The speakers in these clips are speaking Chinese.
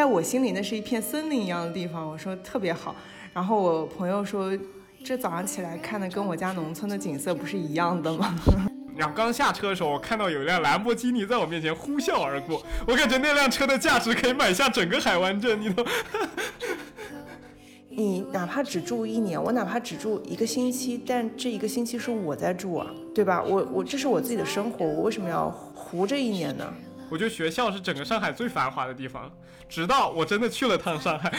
在我心里那是一片森林一样的地方。我说特别好。然后我朋友说，这早上起来看的跟我家农村的景色不是一样的吗？然后刚下车的时候，我看到有一辆兰博基尼在我面前呼啸而过，我感觉那辆车的价值可以买下整个海湾镇，你都。你哪怕只住一年，我哪怕只住一个星期，但这一个星期是我在住啊，对吧？我我这是我自己的生活，我为什么要糊这一年呢？我觉得学校是整个上海最繁华的地方，直到我真的去了趟上海，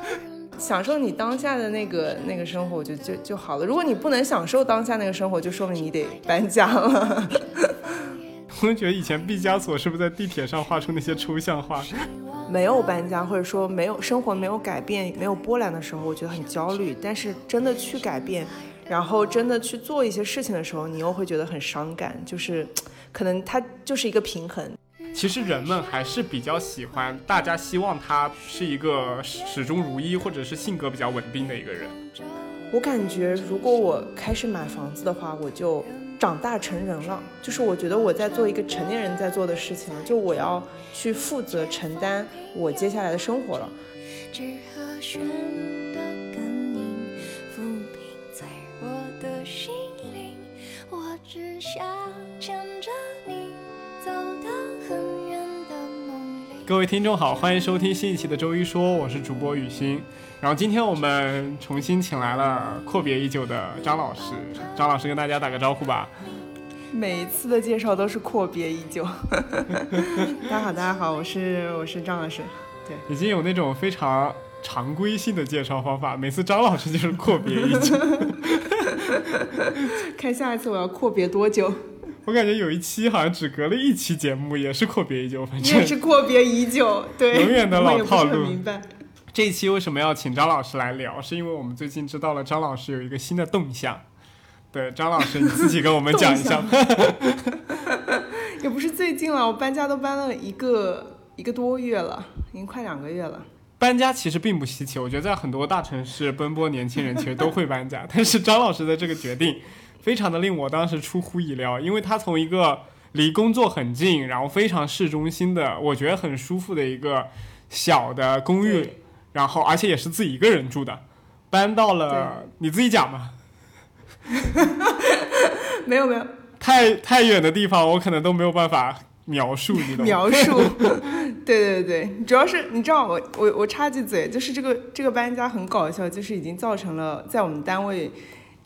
享受你当下的那个那个生活，我觉得就就好了。如果你不能享受当下那个生活，就说明你得搬家了。我觉得以前毕加索是不是在地铁上画出那些抽象画？没有搬家，或者说没有生活没有改变、没有波澜的时候，我觉得很焦虑。但是真的去改变，然后真的去做一些事情的时候，你又会觉得很伤感。就是，可能它就是一个平衡。其实人们还是比较喜欢，大家希望他是一个始终如一，或者是性格比较稳定的一个人。我感觉，如果我开始买房子的话，我就。长大成人了，就是我觉得我在做一个成年人在做的事情了，就我要去负责承担我接下来的生活了。各位听众好，欢迎收听新一期的周一说，我是主播雨欣。然后今天我们重新请来了阔别已久的张老师，张老师跟大家打个招呼吧。每一次的介绍都是阔别已久。大家好，大家好，我是我是张老师。对，已经有那种非常常规性的介绍方法，每次张老师就是阔别已久。看下一次我要阔别多久？我感觉有一期好像只隔了一期节目，也是阔别已久，反正也是阔别已久，对，永远的老套路。明白。这一期为什么要请张老师来聊？是因为我们最近知道了张老师有一个新的动向。对，张老师你自己跟我们讲一下。也不是最近了，我搬家都搬了一个一个多月了，已经快两个月了。搬家其实并不稀奇，我觉得在很多大城市奔波年轻人其实都会搬家，但是张老师的这个决定非常的令我当时出乎意料，因为他从一个离工作很近，然后非常市中心的，我觉得很舒服的一个小的公寓。然后，而且也是自己一个人住的，搬到了你自己讲吧。没有没有，太太远的地方，我可能都没有办法描述，你懂吗？描述，对对对，主要是你知道，我我我插句嘴，就是这个这个搬家很搞笑，就是已经造成了在我们单位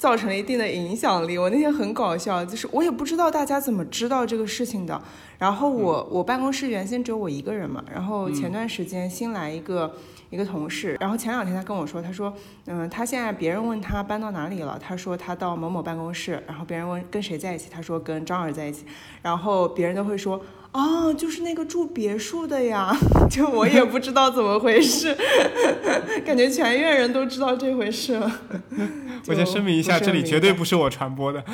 造成了一定的影响力。我那天很搞笑，就是我也不知道大家怎么知道这个事情的。然后我我办公室原先只有我一个人嘛，然后前段时间新来一个。一个同事，然后前两天他跟我说，他说，嗯，他现在别人问他搬到哪里了，他说他到某某办公室，然后别人问跟谁在一起，他说跟张儿在一起，然后别人都会说，哦，就是那个住别墅的呀，就我也不知道怎么回事，感觉全院人都知道这回事了。我先声明一下，这里绝对不是我传播的，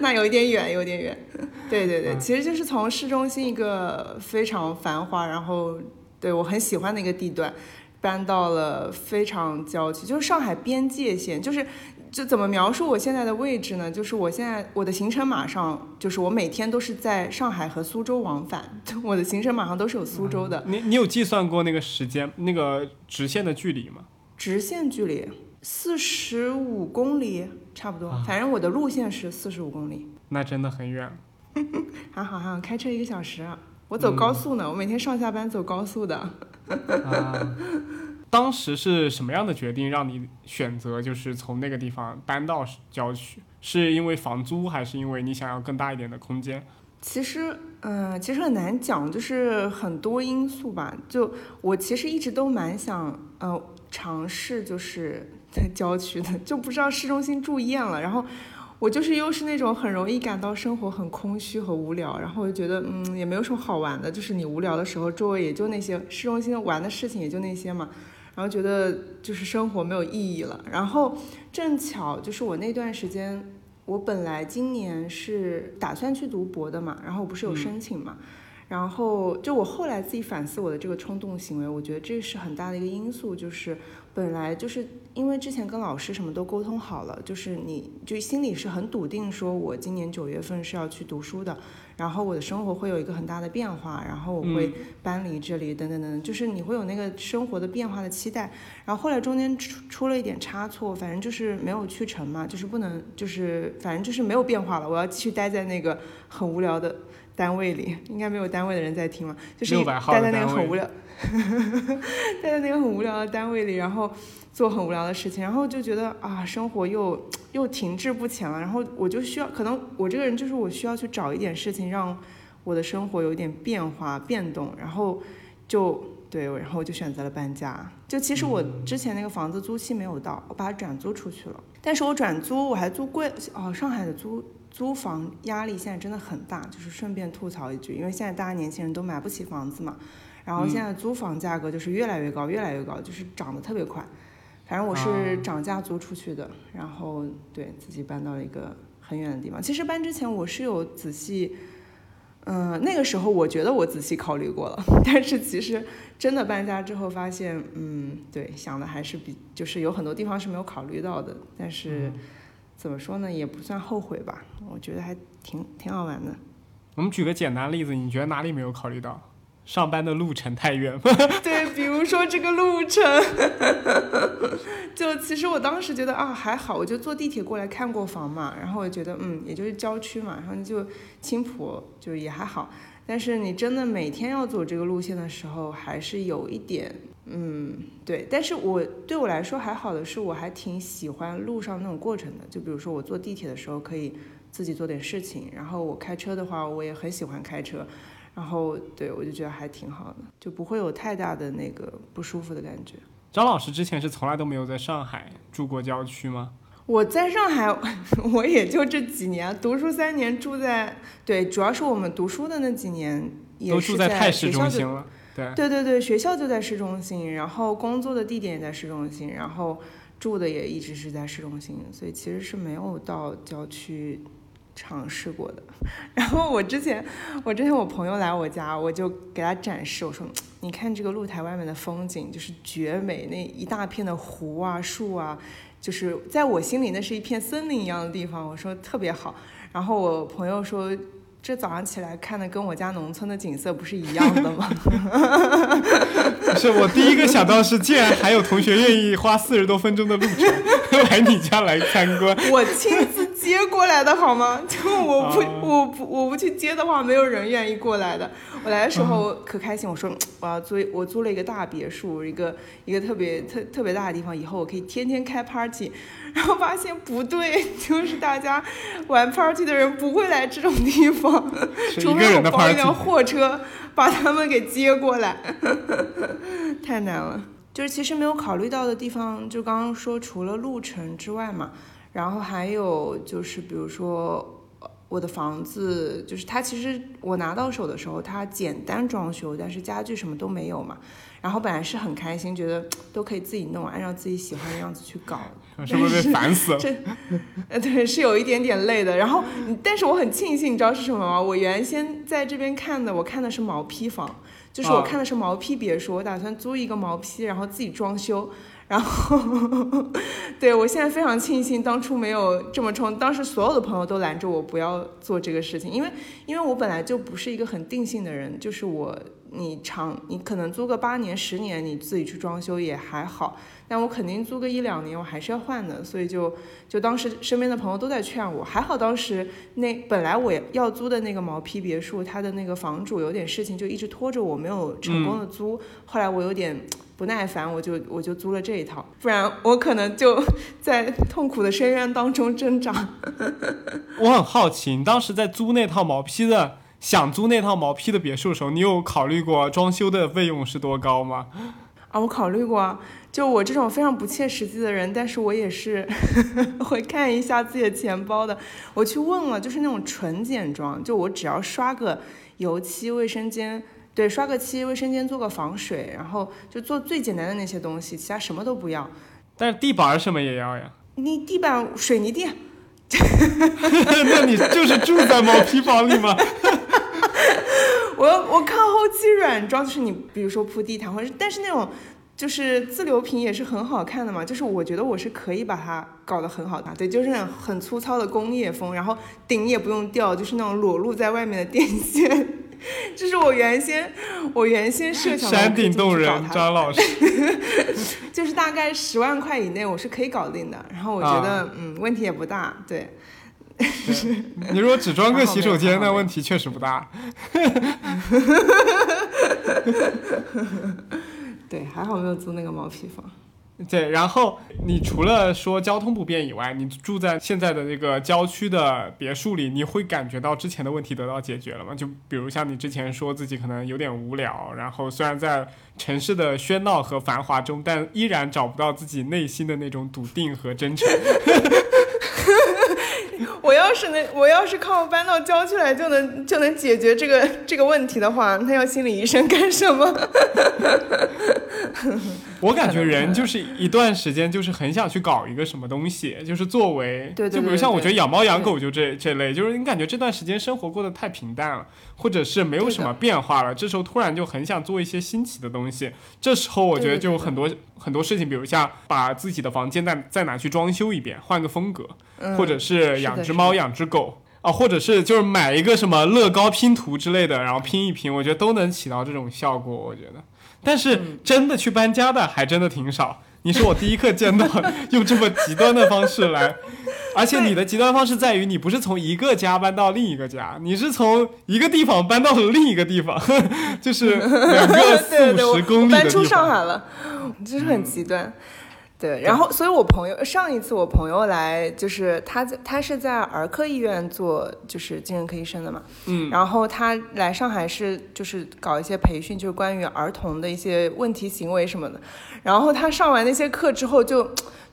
那有一点远，有点远。对对对，其实就是从市中心一个非常繁华，然后。对我很喜欢的一个地段，搬到了非常郊区，就是上海边界线。就是就怎么描述我现在的位置呢？就是我现在我的行程码上，就是我每天都是在上海和苏州往返，我的行程码上都是有苏州的。你你有计算过那个时间那个直线的距离吗？直线距离四十五公里差不多，反正我的路线是四十五公里。那真的很远。还好还好，开车一个小时。我走高速呢，我每天上下班走高速的。啊，当时是什么样的决定让你选择就是从那个地方搬到郊区？是因为房租，还是因为你想要更大一点的空间？其实，嗯，其实很难讲，就是很多因素吧。就我其实一直都蛮想，呃，尝试就是在郊区的，就不知道市中心住厌了，然后。我就是又是那种很容易感到生活很空虚和无聊，然后我就觉得嗯也没有什么好玩的，就是你无聊的时候，周围也就那些市中心玩的事情也就那些嘛，然后觉得就是生活没有意义了。然后正巧就是我那段时间，我本来今年是打算去读博的嘛，然后我不是有申请嘛，然后就我后来自己反思我的这个冲动行为，我觉得这是很大的一个因素，就是本来就是因为之前跟老师什么都沟通好了，就是你就心里是很笃定，说我今年九月份是要去读书的，然后我的生活会有一个很大的变化，然后我会搬离这里，等等等等，就是你会有那个生活的变化的期待。然后后来中间出出了一点差错，反正就是没有去成嘛，就是不能，就是反正就是没有变化了，我要继续待在那个很无聊的。单位里应该没有单位的人在听嘛，就是待在那个很无聊，待在那个很无聊的单位里，然后做很无聊的事情，然后就觉得啊，生活又又停滞不前了。然后我就需要，可能我这个人就是我需要去找一点事情，让我的生活有点变化变动。然后就对，然后我就选择了搬家。就其实我之前那个房子租期没有到，我把它转租出去了。但是我转租我还租贵哦，上海的租。租房压力现在真的很大，就是顺便吐槽一句，因为现在大家年轻人都买不起房子嘛，然后现在租房价格就是越来越高，越来越高，就是涨得特别快。反正我是涨价租出去的，然后对自己搬到了一个很远的地方。其实搬之前我是有仔细，嗯，那个时候我觉得我仔细考虑过了，但是其实真的搬家之后发现，嗯，对，想的还是比就是有很多地方是没有考虑到的，但是。怎么说呢，也不算后悔吧，我觉得还挺挺好玩的。我们举个简单例子，你觉得哪里没有考虑到？上班的路程太远。对，比如说这个路程，就其实我当时觉得啊还好，我就坐地铁过来看过房嘛，然后我觉得嗯，也就是郊区嘛，然后就青浦就也还好。但是你真的每天要走这个路线的时候，还是有一点。嗯，对，但是我对我来说还好的是，我还挺喜欢路上那种过程的。就比如说我坐地铁的时候可以自己做点事情，然后我开车的话，我也很喜欢开车，然后对我就觉得还挺好的，就不会有太大的那个不舒服的感觉。张老师之前是从来都没有在上海住过郊区吗？我在上海，我也就这几年读书三年住在，对，主要是我们读书的那几年都住在太市中心了。对对对，学校就在市中心，然后工作的地点也在市中心，然后住的也一直是在市中心，所以其实是没有到郊区尝试过的。然后我之前，我之前我朋友来我家，我就给他展示，我说你看这个露台外面的风景就是绝美，那一大片的湖啊、树啊，就是在我心里那是一片森林一样的地方，我说特别好。然后我朋友说。这早上起来看的跟我家农村的景色不是一样的吗？不 是我第一个想到是，竟然还有同学愿意花四十多分钟的路程 来你家来参观。我亲自接过来的好吗？就我不我不我不去接的话，没有人愿意过来的。我来的时候可开心，我说我要租我租了一个大别墅，一个一个特别特特别大的地方，以后我可以天天开 party。然后发现不对，就是大家玩 party 的人不会来这种地方，除非我包一辆货车把他们给接过来，太难了。就是其实没有考虑到的地方，就刚刚说除了路程之外嘛，然后还有就是比如说我的房子，就是它其实我拿到手的时候它简单装修，但是家具什么都没有嘛。然后本来是很开心，觉得都可以自己弄，按照自己喜欢的样子去搞。是不是被烦死了？这，呃，对，是有一点点累的。然后，但是我很庆幸，你知道是什么吗？我原先在这边看的，我看的是毛坯房，就是我看的是毛坯别墅，我打算租一个毛坯，然后自己装修。然后，对我现在非常庆幸当初没有这么冲。当时所有的朋友都拦着我不要做这个事情，因为因为我本来就不是一个很定性的人，就是我你长你可能租个八年十年，你自己去装修也还好，但我肯定租个一两年我还是要换的，所以就就当时身边的朋友都在劝我，还好当时那本来我要租的那个毛坯别墅，它的那个房主有点事情就一直拖着我没有成功的租，后来我有点。不耐烦，我就我就租了这一套，不然我可能就 在痛苦的深渊当中挣扎。我很好奇，你当时在租那套毛坯的，想租那套毛坯的别墅的时候，你有考虑过装修的费用是多高吗？啊，我考虑过，就我这种非常不切实际的人，但是我也是 会看一下自己的钱包的。我去问了，就是那种纯简装，就我只要刷个油漆、卫生间。对，刷个漆，卫生间做个防水，然后就做最简单的那些东西，其他什么都不要。但是地板什么也要呀？你地板水泥地？那你就是住在毛坯房里吗？我我看后期软装，就是你比如说铺地毯，或者但是那种就是自流平也是很好看的嘛，就是我觉得我是可以把它搞得很好看，对，就是那种很粗糙的工业风，然后顶也不用掉，就是那种裸露在外面的电线，这是我原先我原先设想的山顶洞人张老师，就是大概十万块以内我是可以搞定的，然后我觉得、嗯问题也不大，对。你如果只装个洗手间，那问题确实不大。对，还好没有租那个毛坯房。对，然后你除了说交通不便以外，你住在现在的那个郊区的别墅里，你会感觉到之前的问题得到解决了吗？就比如像你之前说自己可能有点无聊，然后虽然在城市的喧闹和繁华中，但依然找不到自己内心的那种笃定和真诚。我要是能，我要是靠搬到郊区来就能就能解决这个这个问题的话，那要心理医生干什么？我感觉人就是一段时间，就是很想去搞一个什么东西，就是作为，对对就比如像我觉得养猫养狗就这这类，就是你感觉这段时间生活过得太平淡了，或者是没有什么变化了，这时候突然就很想做一些新奇的东西。这时候我觉得就很多很多事情，比如像把自己的房间再再拿去装修一遍，换个风格，嗯或者是是养只猫养只狗。啊，或者是就是买一个什么乐高拼图之类的，然后拼一拼，我觉得都能起到这种效果。我觉得，但是嗯真的去搬家的还真的挺少。你是我第一个见到 用这么极端的方式来，而且你的极端方式在于你不是从一个家搬到另一个家，你是从一个地方搬到了另一个地方，就是两个四五十公搬出里的地方。上海了，就是很极端。对，然后，所以我朋友上一次我朋友来，就是他在他是在儿科医院做就是精神科医生的嘛，嗯，然后他来上海是就是搞一些培训，就是关于儿童的一些问题行为什么的。然后他上完那些课之后就。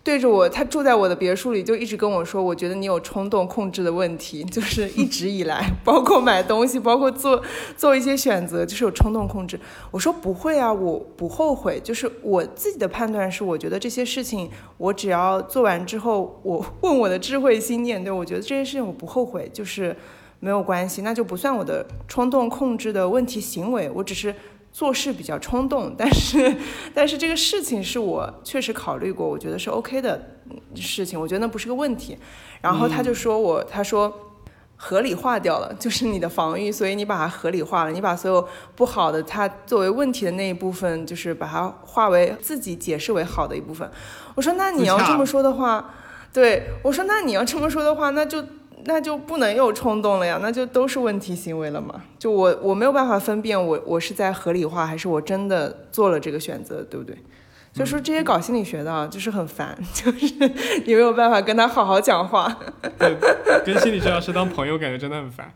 对着我，他住在我的别墅里，就一直跟我说，我觉得你有冲动控制的问题，就是一直以来，包括买东西，包括做做一些选择，就是有冲动控制。我说不会啊，我不后悔，就是我自己的判断是，我觉得这些事情，我只要做完之后，我 问我的智慧心念，对我觉得这些事情我不后悔，就是没有关系，那就不算我的冲动控制的问题行为，我只是做事比较冲动，但是但是这个事情是我确实考虑过，我觉得是 OK 的嗯事情，我觉得那不是个问题。然后他就说我，他说。合理化掉了，就是你的防御，所以你把它合理化了，你把所有不好的，它作为问题的那一部分，就是把它化为自己解释为好的一部分。我说，那你要这么说的话，对我说，那你要这么说的话，那就那就不能又冲动了呀，那就都是问题行为了嘛。就我我没有办法分辨我我是在合理化，还是我真的做了这个选择，对不对？所以说这些搞心理学的啊，就是很烦，就是你没有办法跟他好好讲话。对，跟心理治疗师当朋友感觉真的很烦。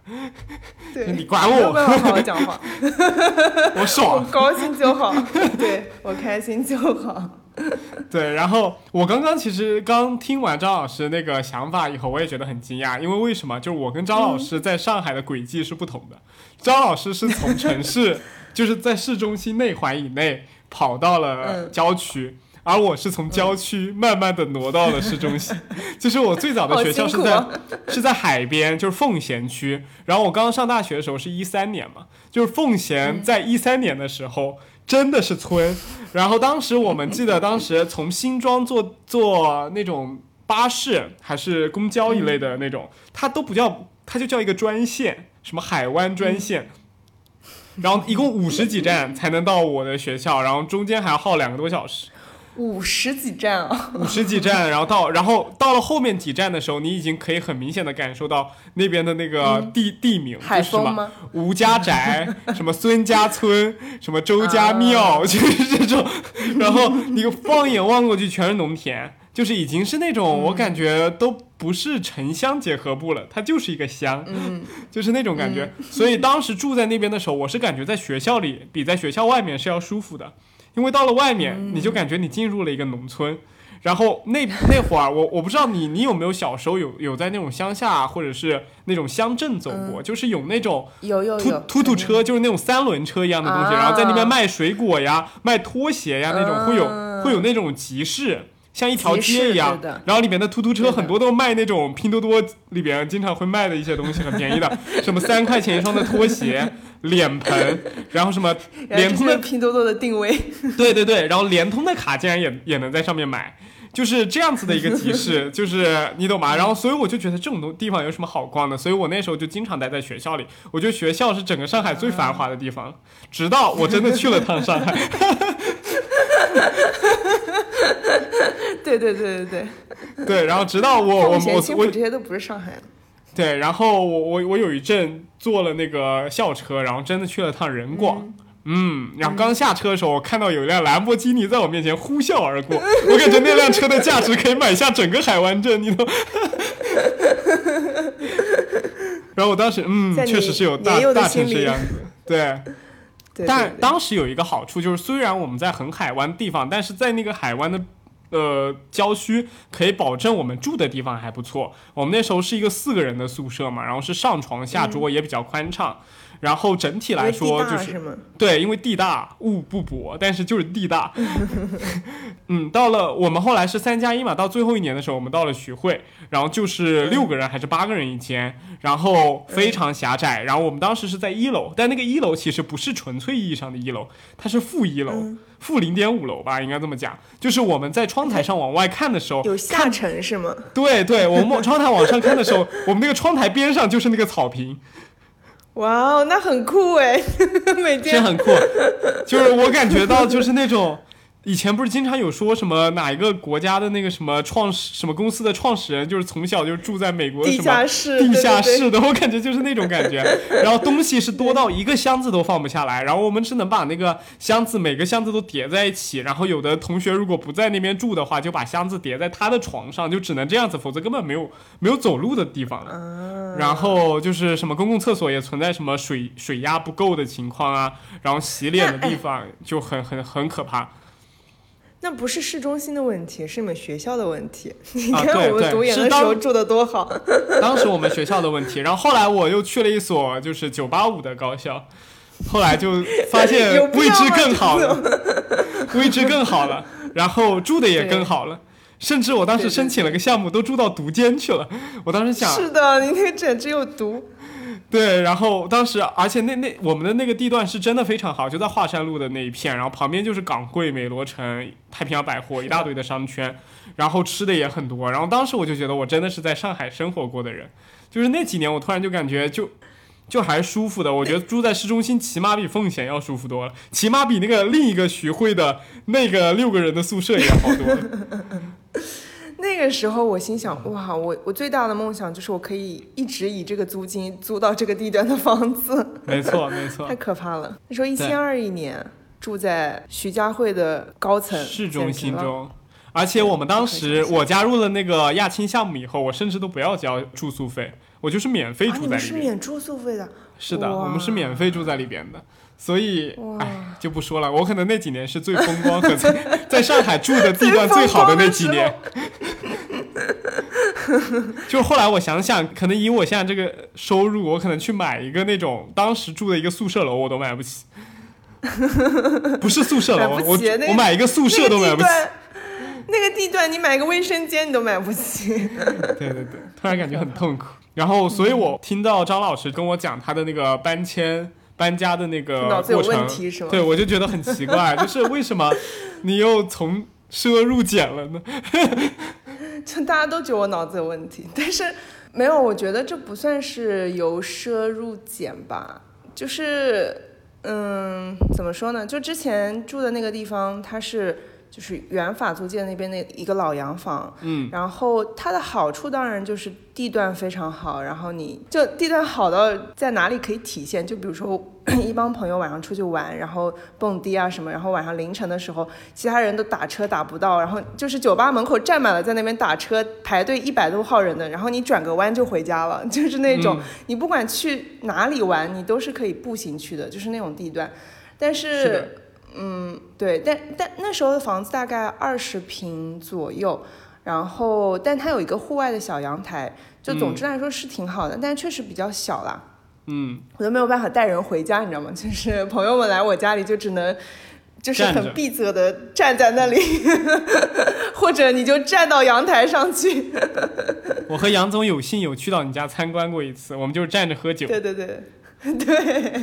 对，你管我，没有办法好好讲话。我 我。高兴就好，对我开心就好。对，然后我刚刚其实刚听完张老师那个想法以后，我也觉得很惊讶，因为为什么？就是我跟张老师在上海的轨迹是不同的。张老师是从城市，就是在市中心内环以内跑到了嗯郊区。而我是从郊区慢慢的挪到了市中心，就是我最早的学校是在、是在海边，就是奉贤区。然后我刚刚上大学的时候是一三年嘛，就是奉贤在一三年的时候真的是村。然后当时我们记得，当时从新庄坐坐那种巴士还是公交一类的那种，它都不叫，它就叫一个专线，什么海湾专线。然后一共五十几站才能到我的学校，然后中间还要耗两个多小时。五十几站啊！五十几站，然后到，然后到了后面几站的时候，你已经可以很明显的感受到那边的那个地、地名，是什么风吗？吴家宅，什么孙家村，什么周家庙，就是这种。然后你放眼望过去全是农田，就是已经是那种、我感觉都不是城乡结合部了，它就是一个乡，嗯，就是那种感觉。所以当时住在那边的时候，我是感觉在学校里比在学校外面是要舒服的。因为到了外面，你就感觉你进入了一个农村，然后那那会儿，我我不知道你你有没有小时候有有在那种乡下或者是那种乡镇走过，就是有那种突有有有。突突车，就是那种三轮车一样的东西，啊然后在那边卖水果呀、卖拖鞋呀那种，会有嗯会有那种集市。像一条街一样。的，然后里面的突突车很多都卖那种拼多多里边经常会卖的一些东西，很便宜的，什么三块钱一双的拖鞋，脸盆，然后什么 联通的，拼多多的定位，对对对，然后联通的卡竟然也也能在上面买。就是这样子的一个提示，就是你懂吗？然后，所以我就觉得这种东地方有什么好逛的？所以我那时候就经常待在学校里。我觉得学校是整个上海最繁华的地方。直到我真的去了趟上海，对对对对对。对，然后直到我我我我浦这些都不是上海的。对，然后我我我有一阵坐了那个校车，然后真的去了趟人广。嗯，然后刚下车的时候，我看到有一辆兰博基尼在我面前呼啸而过，我感觉那辆车的价值可以买下整个海湾镇，你懂？然后我当时，嗯，确实是有大大城市样子，对。对对但当时有一个好处，就是虽然我们在很海湾地方，但是在那个海湾的呃郊区，可以保证我们住的地方还不错。我们那时候是一个四个人的宿舍嘛，然后是上床下桌，也比较宽敞。然后整体来说就是是？对，因为地大物不薄，但是就是地大。嗯，到了我们后来是三加一嘛，到最后一年的时候，我们到了徐汇，然后就是六个人还是八个人一间，然后非常狭窄。然后我们当时是在一楼，但那个一楼其实不是纯粹意义上的一楼，它是负一楼，负零点五楼吧，应该这么讲。就是我们在窗台上往外看的时候，有下沉是吗？对对，我们往窗台往上看的时候，我们那个窗台边上就是那个草坪。哇哦，那很酷哎！每是天很酷，就是我感觉到就是那种。以前不是经常有说什么哪一个国家的那个什么创始什么公司的创始人，就是从小就住在美国地什么下室，地下室的，我感觉就是那种感觉。然后东西是多到一个箱子都放不下来，然后我们只能把那个箱子每个箱子都叠在一起。然后有的同学如果不在那边住的话，就把箱子叠在他的床上，就只能这样子，否则根本没有没有走路的地方了。然后就是什么公共厕所也存在什么水水压不够的情况啊，然后洗脸的地方就很很很可怕。那不是市中心的问题，是你们学校的问题。你啊看我们读研的时候住的多好，当时我们学校的问题，然后后来我又去了一所就是九八五的高校，后来就发现 位置更好了，位置更好了，然后住的也更好了。甚至我当时申请了个项目，都住到读间去了。我当时想，是的，你那个简直有毒。对，然后当时，而且那那我们的那个地段是真的非常好，就在华山路的那一片，然后旁边就是港汇、美罗城、太平洋百货一大堆的商圈，然后吃的也很多。然后当时我就觉得我真的是在上海生活过的人，就是那几年我突然就感觉就就还舒服的。我觉得住在市中心起码比奉贤要舒服多了，起码比那个另一个徐汇的那个六个人的宿舍也好多了。那个时候我心想，哇，我我最大的梦想就是我可以一直以这个租金租到这个地段的房子，没错，没错 太，可怕了。那时候一千二一年，住在徐家汇的高层市中心中。而且我们当时我加入了那个亚青项目以后，我甚至都不要交住宿费，我就是免费住在里面。是免住宿费的，是的，我们是免费住在里边的。所以，就不说了。我可能那几年是最风光和 在在上海住的地段最好的那几年。就是后来我想想，可能以我现在这个收入，我可能去买一个那种当时住的一个宿舍楼，我都买不起。不是宿舍楼，我起那个我买一个宿舍都买不起。那个，那个地段你买个卫生间你都买不起。对对对，突然感觉很痛苦。然后，所以我听到张老师跟我讲他的那个搬迁、搬家的那个脑子有问题是吗对，我就觉得很奇怪，就是为什么你又从奢入俭了呢？就大家都觉得我脑子有问题，但是没有，我觉得这不算是由奢入俭吧，就是嗯，怎么说呢？就之前住的那个地方，它是就是原法租界那边的一个老洋房，嗯，然后它的好处当然就是地段非常好，然后你就地段好到在哪里可以体现？就比如说 一帮朋友晚上出去玩，然后蹦迪啊什么，然后晚上凌晨的时候，其他人都打车打不到，然后就是酒吧门口站满了，在那边打车排队一百多号人的，然后你转个弯就回家了，就是那种、嗯。你不管去哪里玩，你都是可以步行去的，就是那种地段，但是的嗯，对，但但那时候的房子大概二十平左右，然后但它有一个户外的小阳台，就总之来说是挺好的，但确实比较小啦，嗯，我都没有办法带人回家，你知道吗？就是朋友们来我家里就只能。就是很闭塞的站在那里，或者你就站到阳台上去。我和杨总有幸有去到你家参观过一次，我们就是站着喝酒。对对对，对，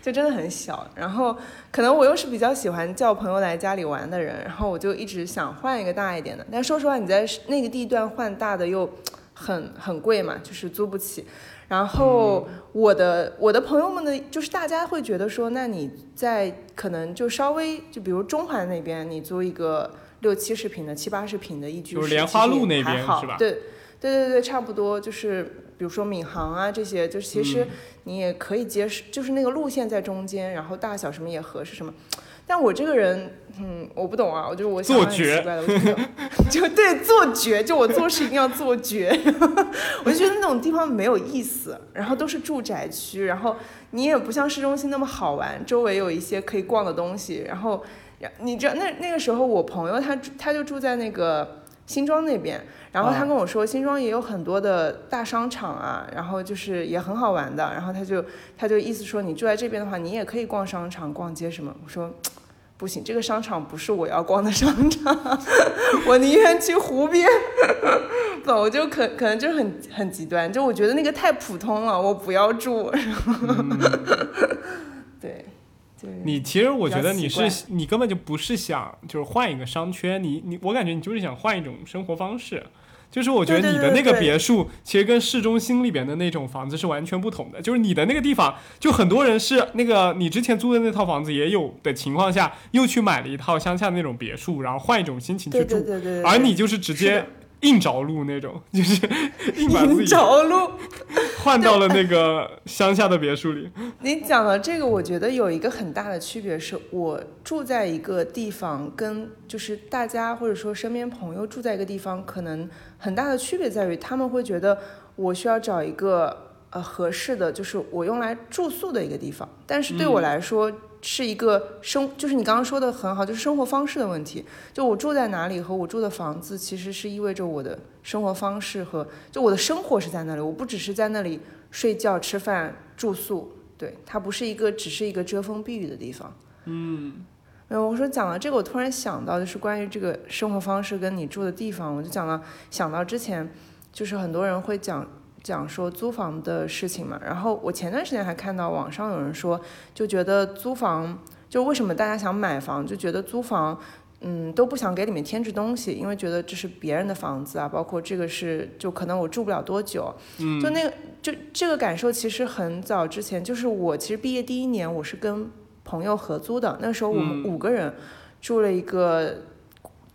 就真的很小。然后可能我又是比较喜欢叫朋友来家里玩的人，然后我就一直想换一个大一点的。但说实话，你在那个地段换大的又很很贵嘛，就是租不起。然后我的我的朋友们的，就是大家会觉得说，那你在可能就稍微就比如中环那边，你租一个六七十平的、七八十平的一居室，莲花路那边是吧？对对对对，差不多就是比如说闵行啊这些，就是其实你也可以接受，就是那个路线在中间，然后大小什么也合适什么。但我这个人，嗯，我不懂啊，我就是我想很奇怪的，就对做绝，就我做事一定要做绝，我就觉得那种地方没有意思，然后都是住宅区，然后你也不像市中心那么好玩，周围有一些可以逛的东西，然后你知道那那个时候我朋友他他就住在那个新庄那边，然后他跟我说新庄也有很多的大商场啊，然后就是也很好玩的，然后他就他就意思说你住在这边的话，你也可以逛商场、逛街什么，我说。不行，这个商场不是我要逛的商场，我宁愿去湖边。不，我就可可能就是很很极端，就我觉得那个太普通了，我不要住。对，对。你其实我觉得你是你根本就不是想就是换一个商圈，你你我感觉你就是想换一种生活方式。就是我觉得你的那个别墅，其实跟市中心里边的那种房子是完全不同的。就是你的那个地方，就很多人是那个你之前租的那套房子也有的情况下，又去买了一套乡下那种别墅，然后换一种心情去住。而你就是直接。硬着陆那种，就是 硬把自己着陆换到了那个乡下的别墅里。你讲的这个，我觉得有一个很大的区别，是我住在一个地方，跟就是大家或者说身边朋友住在一个地方，可能很大的区别在于，他们会觉得我需要找一个呃合适的，就是我用来住宿的一个地方。但是对我来说，是一个生，就是你刚刚说的很好，就是生活方式的问题。就我住在哪里和我住的房子，其实是意味着我的生活方式和就我的生活是在那里。我不只是在那里睡觉、吃饭、住宿，对，它不是一个只是一个遮风避雨的地方。嗯，嗯，我说讲到这个，我突然想到就是关于这个生活方式跟你住的地方，我就讲到想到之前就是很多人会讲。讲说租房的事情嘛，然后我前段时间还看到网上有人说，就觉得租房就为什么大家想买房，就觉得租房，嗯，都不想给里面添置东西，因为觉得这是别人的房子啊，包括这个是就可能我住不了多久，嗯，就那个就这个感受其实很早之前，就是我其实毕业第一年我是跟朋友合租的，那时候我们五个人住了一个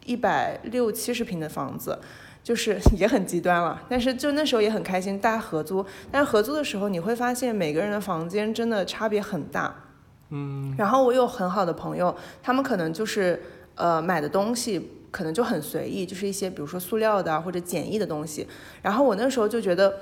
一百六七十平的房子。就是也很极端了，但是就那时候也很开心，大家合租。但是合租的时候，你会发现每个人的房间真的差别很大。嗯。然后我有很好的朋友，他们可能就是呃买的东西可能就很随意，就是一些比如说塑料的或者简易的东西。然后我那时候就觉得，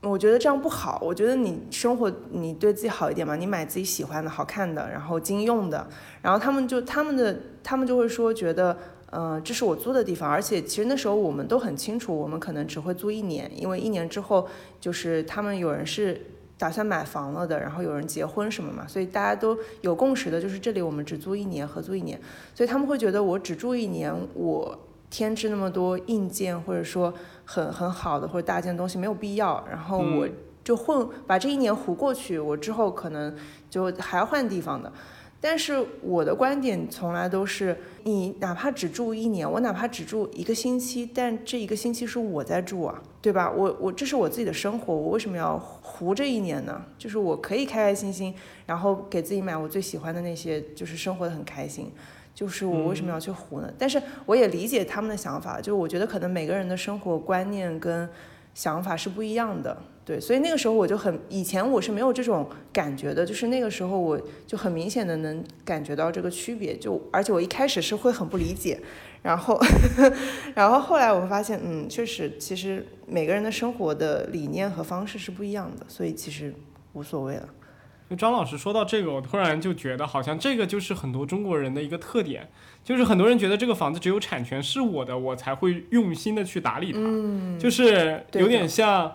我觉得这样不好。我觉得你生活你对自己好一点嘛，你买自己喜欢的、好看的，然后经用的。然后他们就他们的他们就会说觉得。嗯，这是我租的地方，而且其实那时候我们都很清楚，我们可能只会租一年，因为一年之后就是他们有人是打算买房了的，然后有人结婚什么嘛，所以大家都有共识的，就是这里我们只租一年，合租一年，所以他们会觉得我只住一年，我添置那么多硬件或者说很很好的或者大件东西没有必要，然后我就混把这一年糊过去，我之后可能就还要换地方的。但是我的观点从来都是，你哪怕只住一年，我哪怕只住一个星期，但这一个星期是我在住啊，对吧？我我这是我自己的生活，我为什么要糊这一年呢？就是我可以开开心心，然后给自己买我最喜欢的那些，就是生活的很开心。就是我为什么要去糊呢？但是我也理解他们的想法，就是我觉得可能每个人的生活观念跟想法是不一样的。对，所以那个时候我就很，以前我是没有这种感觉的，就是那个时候我就很明显的能感觉到这个区别，就而且我一开始是会很不理解，然后，然后后来我会发现，嗯，确实，其实每个人的生活的理念和方式是不一样的，所以其实无所谓了。就张老师说到这个，我突然就觉得好像这个就是很多中国人的一个特点，就是很多人觉得这个房子只有产权是我的，我才会用心的去打理它，嗯就是有点像。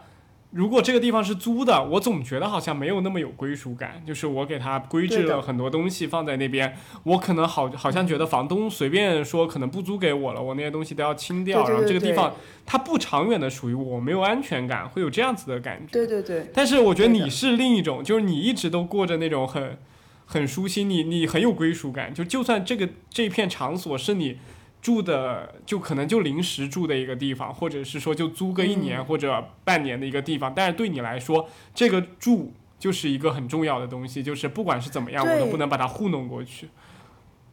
如果这个地方是租的，我总觉得好像没有那么有归属感。就是我给他规制了很多东西放在那边，我可能好好像觉得房东随便说可能不租给我了，我那些东西都要清掉，对对然后这个地方它不长远的属于我，没有安全感，会有这样子的感觉。对对对，但是我觉得你是另一种，就是你一直都过着那种很很舒心，你你很有归属感。就就算这个这片场所是你住的，就可能就临时住的一个地方，或者是说就租个一年或者半年的一个地方，但是对你来说，这个住就是一个很重要的东西，就是不管是怎么样，我都不能把它糊弄过去。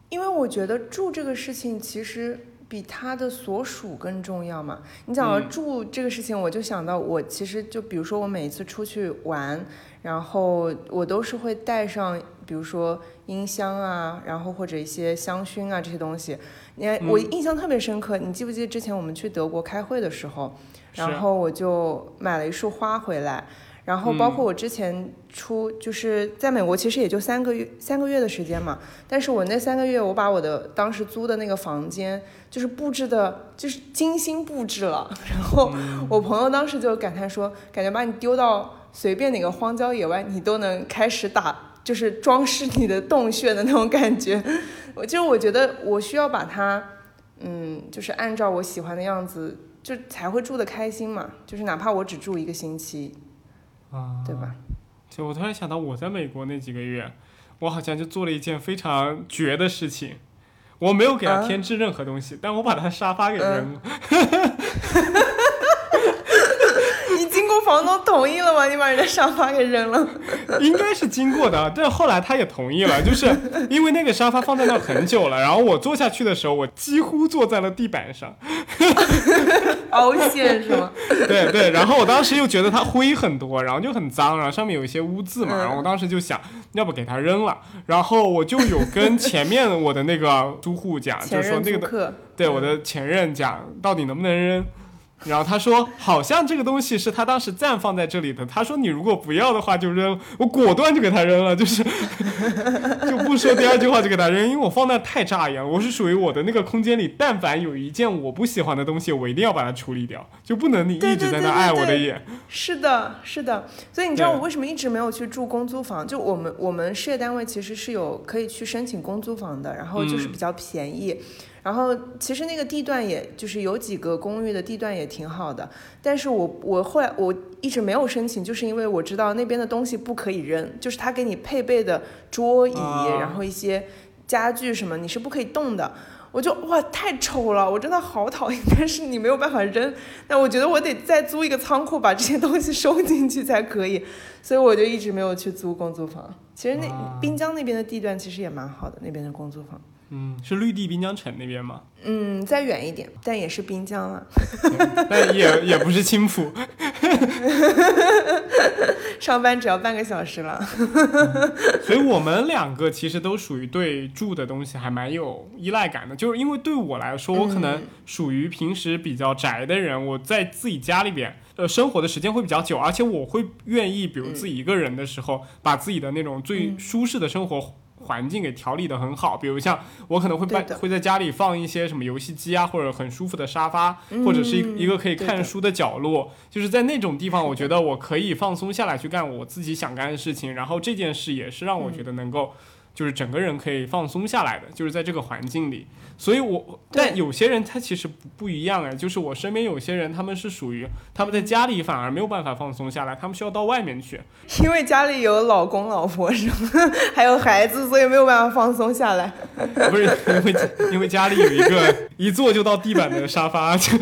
因为我觉得住这个事情其实比它的所属更重要嘛。你讲到嗯住这个事情，我就想到我其实就比如说我每一次出去玩，然后我都是会带上，比如说音箱啊，然后或者一些香薰啊这些东西。你看我印象特别深刻，你记不记得之前我们去德国开会的时候，然后我就买了一束花回来。然后包括我之前出，就是在美国，其实也就三个月三个月的时间嘛。但是我那三个月，我把我的当时租的那个房间，就是布置的，就是精心布置了。然后我朋友当时就感叹说，感觉把你丢到随便哪个荒郊野外，你都能开始打，就是装饰你的洞穴的那种感觉。我就是我觉得我需要把它，嗯，就是按照我喜欢的样子，就才会住的开心嘛。就是哪怕我只住一个星期，啊，对吧？就我突然想到，我在美国那几个月，我好像就做了一件非常绝的事情。我没有给他啊添置任何东西，但我把他沙发给扔了。房东同意了吗？你把人家沙发给扔了？应该是经过的，但是后来他也同意了，就是因为那个沙发放在那很久了，然后我坐下去的时候，我几乎坐在了地板上。凹陷是吗？对对，然后我当时又觉得它灰很多，然后就很脏，然后上面有一些污渍嘛，嗯然后我当时就想，要不给它扔了，然后我就有跟前面我的那个租户讲，就是说那个对我的前任讲，到底能不能扔？然后他说，好像这个东西是他当时暂放在这里的。他说你如果不要的话就扔，我果断就给他扔了，就是 就不说第二句话就给他扔，因为我放那太扎眼了。我是属于我的那个空间里，但凡有一件我不喜欢的东西，我一定要把它处理掉，就不能你一直在那碍我的眼。是的，是的。所以你知道我为什么一直没有去住公租房？就我们我们事业单位其实是有可以去申请公租房的，然后就是嗯比较便宜。然后其实那个地段也就是有几个公寓的地段也挺好的，但是我我后来我一直没有申请，就是因为我知道那边的东西不可以扔，就是他给你配备的桌椅，啊然后一些家具什么你是不可以动的。我就哇太丑了，我真的好讨厌，但是你没有办法扔，那我觉得我得再租一个仓库把这些东西收进去才可以，所以我就一直没有去租公租房。其实那啊滨江那边的地段其实也蛮好的，那边的公租房。嗯，是绿地滨江城那边吗？嗯，再远一点，但也是滨江了。对 但也也不是青浦。上班只要半个小时了。所以我们两个其实都属于对住的东西还蛮有依赖感的，就是因为对我来说，我可能嗯属于平时比较宅的人，我在自己家里边，呃，生活的时间会比较久，而且我会愿意，比如自己一个人的时候，把自己的那种最嗯舒适的生活。环境给调理的很好，比如像我可能会办会在家里放一些什么游戏机啊，或者很舒服的沙发，或者是一个可以看书的角落，就是在那种地方，我觉得我可以放松下来去干我自己想干的事情，然后这件事也是让我觉得能够，就是整个人可以放松下来的，就是在这个环境里。所以我，对但有些人他其实不不一样哎，就是我身边有些人他们是属于他们在家里反而没有办法放松下来，他们需要到外面去。因为家里有老公老婆什么，还有孩子，所以没有办法放松下来。不是因为因为家里有一个一坐就到地板的沙发，就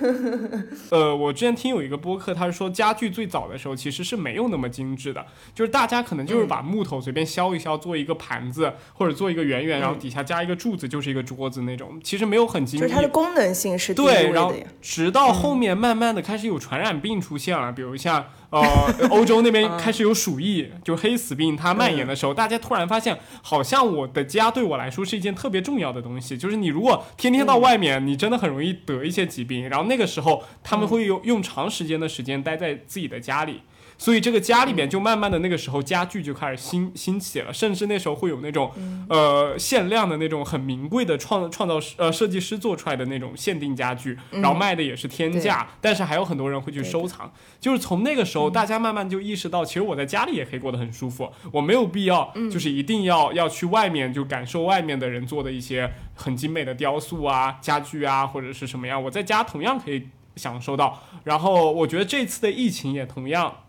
呃，我之前听有一个播客，他是说家具最早的时候其实是没有那么精致的，就是大家可能就是把木头随便削一削，做一个盘子或者做一个圆圆，然后底下加一个柱子就是一个桌子那种，其实没有很精致就是它。的功能性是对，然后。直到后面慢慢的开始有传染病出现了，比如像呃欧洲那边开始有鼠疫，就黑死病它蔓延的时候，大家突然发现，好像我的家对我来说是一件特别重要的东西，就是你如果天天到外面，你真的很容易得一些疾病，然后后那个时候他们会用用长时间的时间待在自己的家里。所以这个家里面就慢慢的那个时候家具就开始兴兴起了，甚至那时候会有那种呃限量的那种很名贵的创创造师呃设计师做出来的那种限定家具，然后卖的也是天价，但是还有很多人会去收藏。就是从那个时候，大家慢慢就意识到，其实我在家里也可以过得很舒服，我没有必要就是一定要要去外面就感受外面的人做的一些很精美的雕塑啊、家具啊或者是什么样，我在家同样可以享受到。然后我觉得这次的疫情也同样。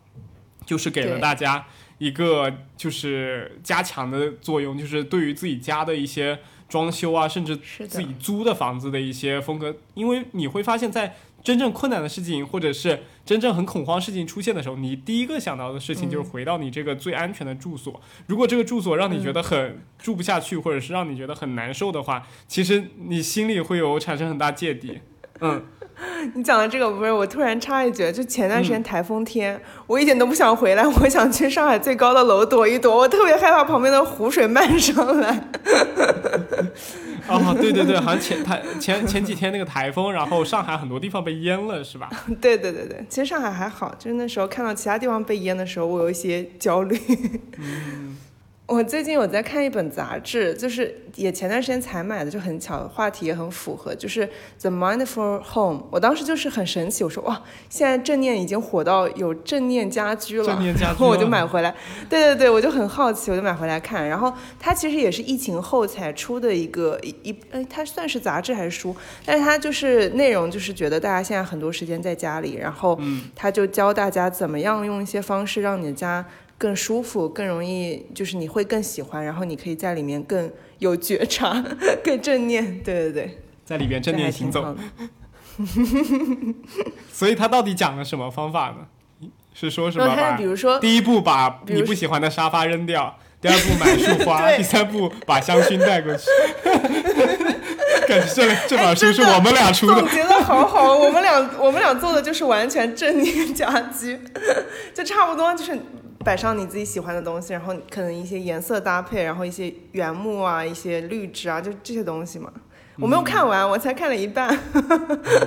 就是给了大家一个就是加强的作用，就是对于自己家的一些装修啊，甚至自己租的房子的一些风格，因为你会发现在真正困难的事情或者是真正很恐慌事情出现的时候，你第一个想到的事情就是回到你这个最安全的住所。如果这个住所让你觉得很住不下去，或者是让你觉得很难受的话，其实你心里会有产生很大芥蒂。嗯。你讲的这个不是我突然插一句，就前段时间台风天，我一点都不想回来，我想去上海最高的楼躲一躲，我特别害怕旁边的湖水漫上来。哦，对对对，好像前台前前几天那个台风，然后上海很多地方被淹了，是吧？对对对对，其实上海还好，就是那时候看到其他地方被淹的时候，我有一些焦虑。嗯。我最近有在看一本杂志，就是也前段时间才买的，就很巧，话题也很符合，就是《The Mindful Home》。我当时就是很神奇，我说哇，现在正念已经火到有正念家居了，然后 我就买回来。对对对，我就很好奇，我就买回来看。然后它其实也是疫情后才出的一个一一，哎，它算是杂志还是书？但是它就是内容就是觉得大家现在很多时间在家里，然后他就教大家怎么样用一些方式让你的家。更舒服，更容易，就是你会更喜欢，然后你可以在里面更有觉察，更正念。对对对，在里边正念行走。所以他到底讲了什么方法呢？是说什么？比如说，第一步把你不喜欢的沙发扔掉，第二步买束花，第三步把香薰带过去。感觉这这本书是我们俩出的。总结的好好，我们俩我们俩做的就是完全正念家居，就差不多就是。摆上你自己喜欢的东西，然后可能一些颜色搭配，然后一些原木啊，一些绿植啊，就这些东西嘛。我没有看完，我才看了一半。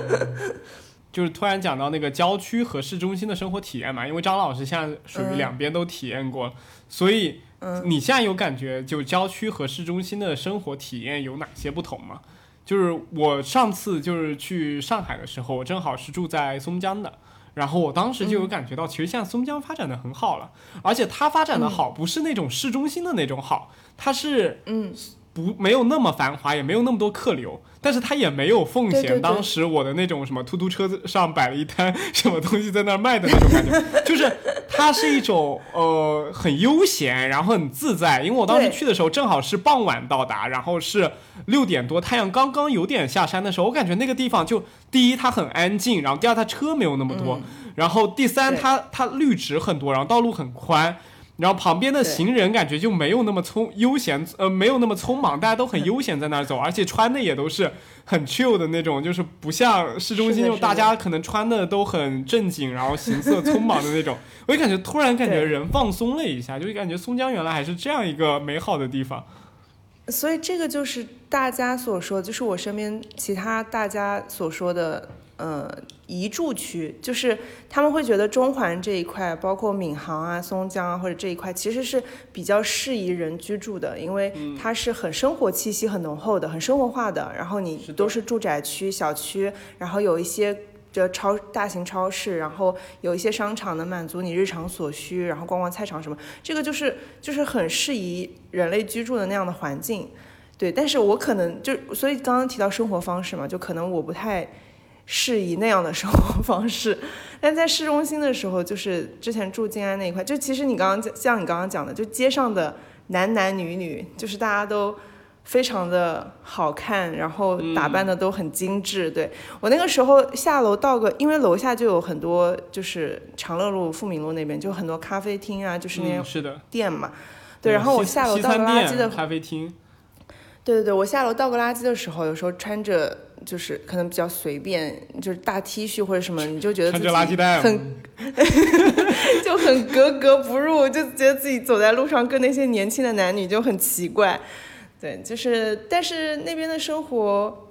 就是突然讲到那个郊区和市中心的生活体验嘛，因为张老师现在属于两边都体验过，所以你现在有感觉就郊区和市中心的生活体验有哪些不同吗？就是我上次就是去上海的时候，我正好是住在松江的。然后我当时就有感觉到，其实现在松江发展的很好了，而且它发展的好不是那种市中心的那种好，它是嗯不没有那么繁华，也没有那么多客流，但是它也没有奉贤当时我的那种什么突突车子上摆了一摊什么东西在那儿卖的那种感觉，就是它是一种呃很悠闲，然后很自在。因为我当时去的时候正好是傍晚到达，然后是六点多，太阳刚刚有点下山的时候，我感觉那个地方就。第一，它很安静，然后第二，它车没有那么多，然后第三，它它绿植很多，然后道路很宽，然后旁边的行人感觉就没有那么匆悠闲，呃，没有那么匆忙，大家都很悠闲在那儿走，而且穿的也都是很 chill 的那种，就是不像市中心那种大家可能穿的都很正经，然后行色匆忙的那种，我就感觉突然感觉人放松了一下，就感觉松江原来还是这样一个美好的地方。所以这个就是大家所说，就是我身边其他大家所说的，呃，宜住区，就是他们会觉得中环这一块，包括闵行啊、松江啊或者这一块，其实是比较适宜人居住的，因为它是很生活气息很浓厚的，很生活化的。然后你都是住宅区、小区，然后有一些。这超大型超市，然后有一些商场能满足你日常所需，然后逛逛菜场什么，这个就是就是很适宜人类居住的那样的环境，对。但是我可能就所以刚刚提到生活方式嘛，就可能我不太适宜那样的生活方式。但在市中心的时候，就是之前住静安那一块，就其实你刚刚像你刚刚讲的，就街上的男男女女，就是大家都。非常的好看，然后打扮的都很精致。对我那个时候下楼到个，因为楼下就有很多，就是长乐路、富民路那边就很多咖啡厅啊，就是那些店嘛。对，然后我下楼倒个垃圾的咖啡厅。对对对，我下楼倒个垃圾的时候，有时候穿着就是可能比较随便，就是大 T 恤或者什么，你就觉得自己很 就很格格不入，就觉得自己走在路上跟那些年轻的男女就很奇怪。对，就是，但是那边的生活，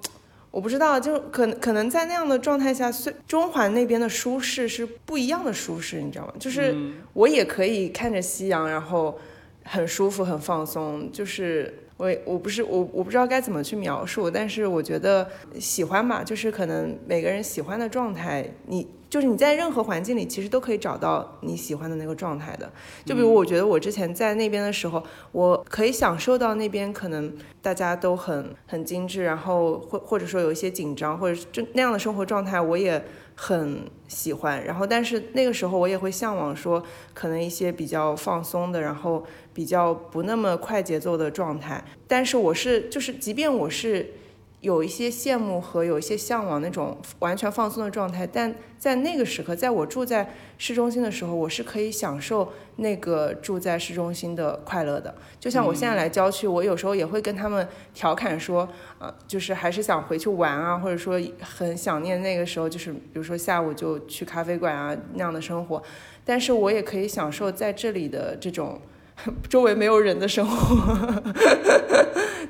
我不知道，就可能可能在那样的状态下，虽中环那边的舒适是不一样的舒适，你知道吗？就是我也可以看着夕阳，然后很舒服、很放松。就是我我不是我我不知道该怎么去描述，但是我觉得喜欢吧，就是可能每个人喜欢的状态，你。就是你在任何环境里，其实都可以找到你喜欢的那个状态的。就比如，我觉得我之前在那边的时候，我可以享受到那边可能大家都很很精致，然后或或者说有一些紧张，或者就那样的生活状态，我也很喜欢。然后，但是那个时候我也会向往说，可能一些比较放松的，然后比较不那么快节奏的状态。但是我是就是，即便我是。有一些羡慕和有一些向往那种完全放松的状态，但在那个时刻，在我住在市中心的时候，我是可以享受那个住在市中心的快乐的。就像我现在来郊区，我有时候也会跟他们调侃说，呃，就是还是想回去玩啊，或者说很想念那个时候，就是比如说下午就去咖啡馆啊那样的生活。但是我也可以享受在这里的这种 周围没有人的生活。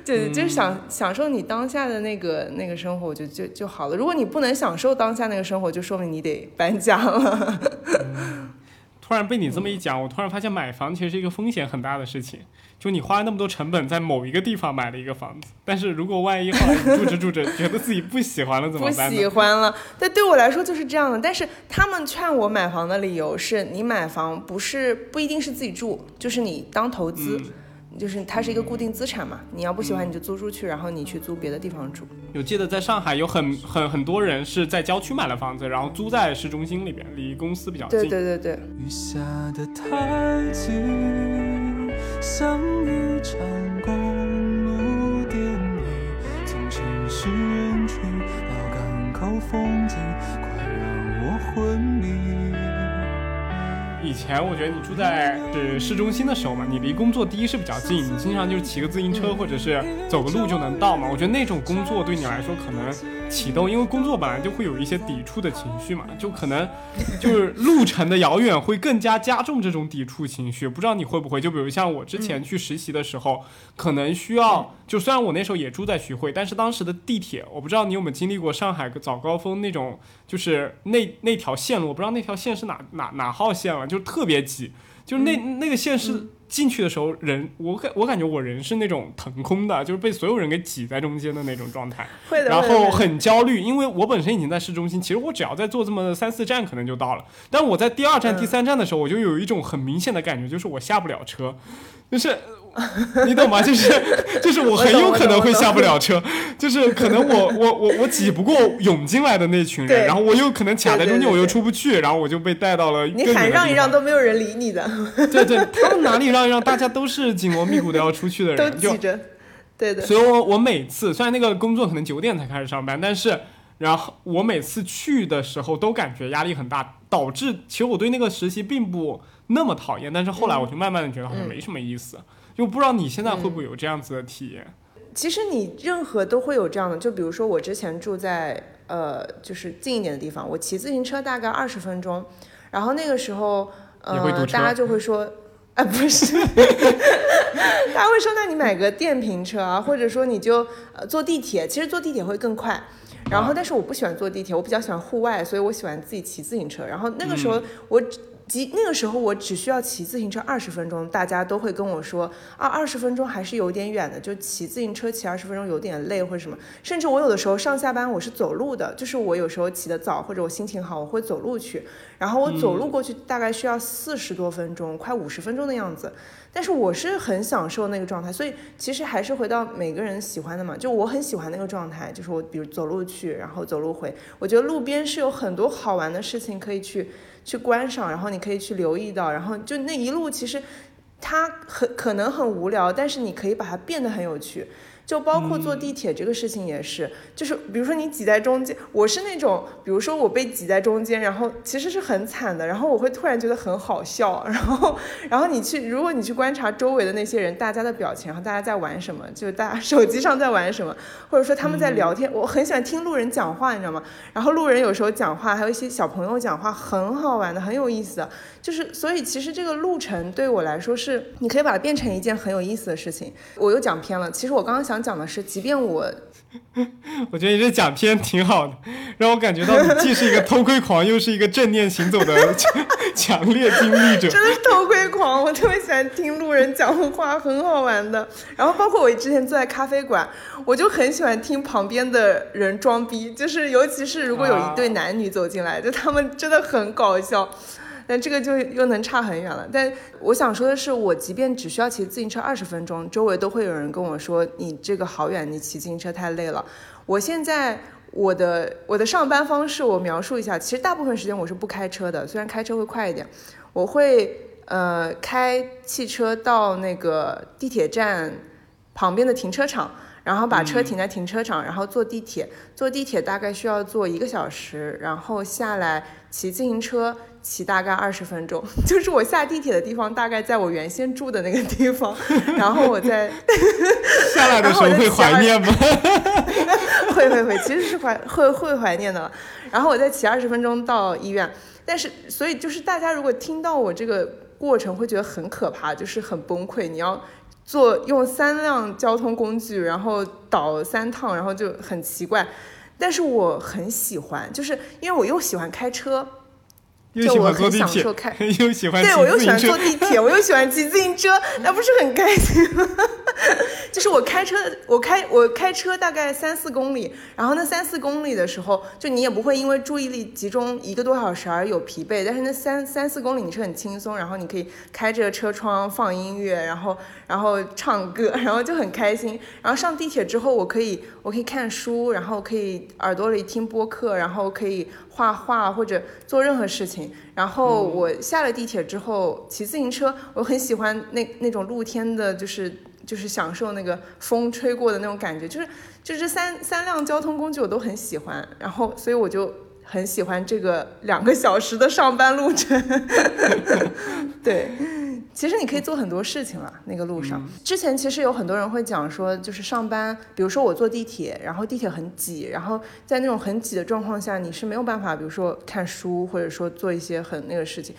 对，就是享享受你当下的那个那个生活，就就就好了。如果你不能享受当下那个生活，就说明你得搬家了。突然被你这么一讲，我突然发现买房其实是一个风险很大的事情。就你花了那么多成本在某一个地方买了一个房子，但是如果万一后来住着住着觉得自己不喜欢了怎么办？不喜欢了，但对我来说就是这样的。但是他们劝我买房的理由是你买房不是不一定是自己住，就是你当投资。就是它是一个固定资产嘛，你要不喜欢你就租出去，然后你去租别的地方住。有记得在上海有很很很多人是在郊区买了房子，然后租在市中心里边，离公司比较近。对对对对。以前我觉得你住在是市中心的时候嘛，你离工作第一是比较近，你经常就是骑个自行车或者是走个路就能到嘛。我觉得那种工作对你来说可能启动，因为工作本来就会有一些抵触的情绪嘛，就可能就是路程的遥远会更加加重这种抵触情绪。不知道你会不会？就比如像我之前去实习的时候，可能需要就虽然我那时候也住在徐汇，但是当时的地铁，我不知道你有没有经历过上海早高峰那种，就是那那条线路，我不知道那条线是哪哪哪号线了，就。特别挤，就是那那个线是进去的时候人，我感我感觉我人是那种腾空的，就是被所有人给挤在中间的那种状态，然后很焦虑，因为我本身已经在市中心，其实我只要再坐这么三四站可能就到了，但我在第二站、第三站的时候，我就有一种很明显的感觉，就是我下不了车，就是。你懂吗？就是 就是我很有可能会下不了车，就是可能我 我我我挤不过涌进来的那群人，然后我又可能卡在中间，我又出不去，然后我就被带到了。你喊让一让都没有人理你的。对对，他们哪里让一让？大家都是紧锣密鼓的要出去的人，都挤着。对的。所以我我每次虽然那个工作可能九点才开始上班，但是然后我每次去的时候都感觉压力很大，导致其实我对那个实习并不那么讨厌，但是后来我就慢慢的觉得好像没什么意思。就不知道你现在会不会有这样子的体验？其实你任何都会有这样的，就比如说我之前住在呃，就是近一点的地方，我骑自行车大概二十分钟，然后那个时候呃，大家就会说，啊不是，大家会说那你买个电瓶车啊，或者说你就呃坐地铁，其实坐地铁会更快。然后但是我不喜欢坐地铁，我比较喜欢户外，所以我喜欢自己骑自行车。然后那个时候我。即那个时候，我只需要骑自行车二十分钟，大家都会跟我说啊，二十分钟还是有点远的，就骑自行车骑二十分钟有点累或者什么。甚至我有的时候上下班我是走路的，就是我有时候起得早或者我心情好，我会走路去，然后我走路过去大概需要四十多分钟，快五十分钟的样子。但是我是很享受那个状态，所以其实还是回到每个人喜欢的嘛。就我很喜欢那个状态，就是我比如走路去，然后走路回，我觉得路边是有很多好玩的事情可以去。去观赏，然后你可以去留意到，然后就那一路其实它很可能很无聊，但是你可以把它变得很有趣。就包括坐地铁这个事情也是，就是比如说你挤在中间，我是那种，比如说我被挤在中间，然后其实是很惨的，然后我会突然觉得很好笑，然后，然后你去，如果你去观察周围的那些人，大家的表情然后大家在玩什么，就是大家 手机上在玩什么，或者说他们在聊天，我很喜欢听路人讲话，你知道吗？然后路人有时候讲话，还有一些小朋友讲话，很好玩的，很有意思的。就是，所以其实这个路程对我来说是，你可以把它变成一件很有意思的事情。我又讲偏了，其实我刚刚想。想讲的是，即便我 我觉得你这讲片挺好的，让我感觉到你既是一个偷窥狂，又是一个正念行走的 强烈经历者。真的是偷窥狂，我特别喜欢听路人讲话，很好玩的。然后包括我之前坐在咖啡馆，我就很喜欢听旁边的人装逼，就是尤其是如果有一对男女走进来，就他们真的很搞笑。但这个就又能差很远了。但我想说的是，我即便只需要骑自行车二十分钟，周围都会有人跟我说：“你这个好远，你骑自行车太累了。”我现在我的我的上班方式，我描述一下。其实大部分时间我是不开车的，虽然开车会快一点。我会呃开汽车到那个地铁站旁边的停车场。然后把车停在停车场，然后坐地铁。坐地铁大概需要坐一个小时，然后下来骑自行车，骑大概二十分钟。就是我下地铁的地方，大概在我原先住的那个地方。然后我在 下来的时候会怀念吗？会会会，其实是怀会会怀念的。然后我再骑二十分钟到医院。但是，所以就是大家如果听到我这个过程，会觉得很可怕，就是很崩溃。你要。坐用三辆交通工具，然后倒三趟，然后就很奇怪，但是我很喜欢，就是因为我又喜欢开车。就我很享受开，又喜欢对我又喜欢坐地铁，我又喜欢骑自行车，那不是很开心吗？就是我开车，我开我开车大概三四公里，然后那三四公里的时候，就你也不会因为注意力集中一个多小时而有疲惫，但是那三三四公里你是很轻松，然后你可以开着车窗放音乐，然后然后唱歌，然后就很开心。然后上地铁之后，我可以我可以看书，然后可以耳朵里听播客，然后可以。画画或者做任何事情，然后我下了地铁之后骑自行车，我很喜欢那那种露天的，就是就是享受那个风吹过的那种感觉，就是就这三三辆交通工具我都很喜欢，然后所以我就很喜欢这个两个小时的上班路程，对。其实你可以做很多事情了。那个路上，之前其实有很多人会讲说，就是上班，比如说我坐地铁，然后地铁很挤，然后在那种很挤的状况下，你是没有办法，比如说看书，或者说做一些很那个事情。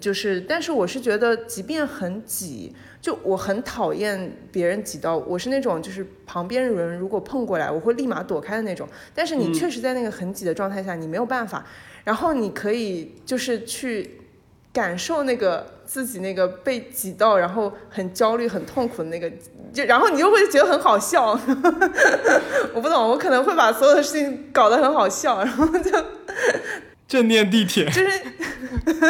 就是，但是我是觉得，即便很挤，就我很讨厌别人挤到，我是那种就是旁边人如果碰过来，我会立马躲开的那种。但是你确实在那个很挤的状态下，你没有办法。然后你可以就是去。感受那个自己那个被挤到，然后很焦虑、很痛苦的那个，就然后你就会觉得很好笑。我不懂，我可能会把所有的事情搞得很好笑，然后就 正念地铁，就是，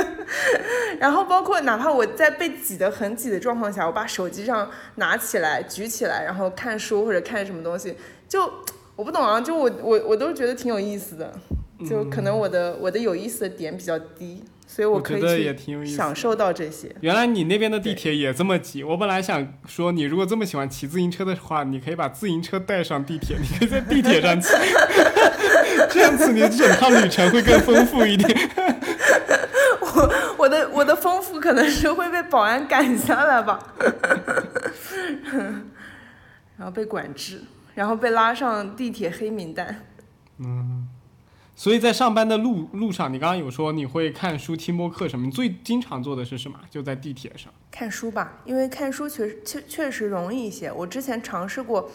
然后包括哪怕我在被挤得很挤的状况下，我把手机上拿起来、举起来，然后看书或者看什么东西，就我不懂啊，就我我我都觉得挺有意思的，就可能我的我的有意思的点比较低。所以我可以享受到这些。原来你那边的地铁也这么挤。我本来想说，你如果这么喜欢骑自行车的话，你可以把自行车带上地铁，你可以在地铁上骑，这样子你整趟旅程会更丰富一点。我我的我的丰富可能是会被保安赶下来吧，然后被管制，然后被拉上地铁黑名单。嗯。所以在上班的路路上，你刚刚有说你会看书、听播客什么？最经常做的是什么？就在地铁上看书吧，因为看书确实确确实容易一些。我之前尝试过，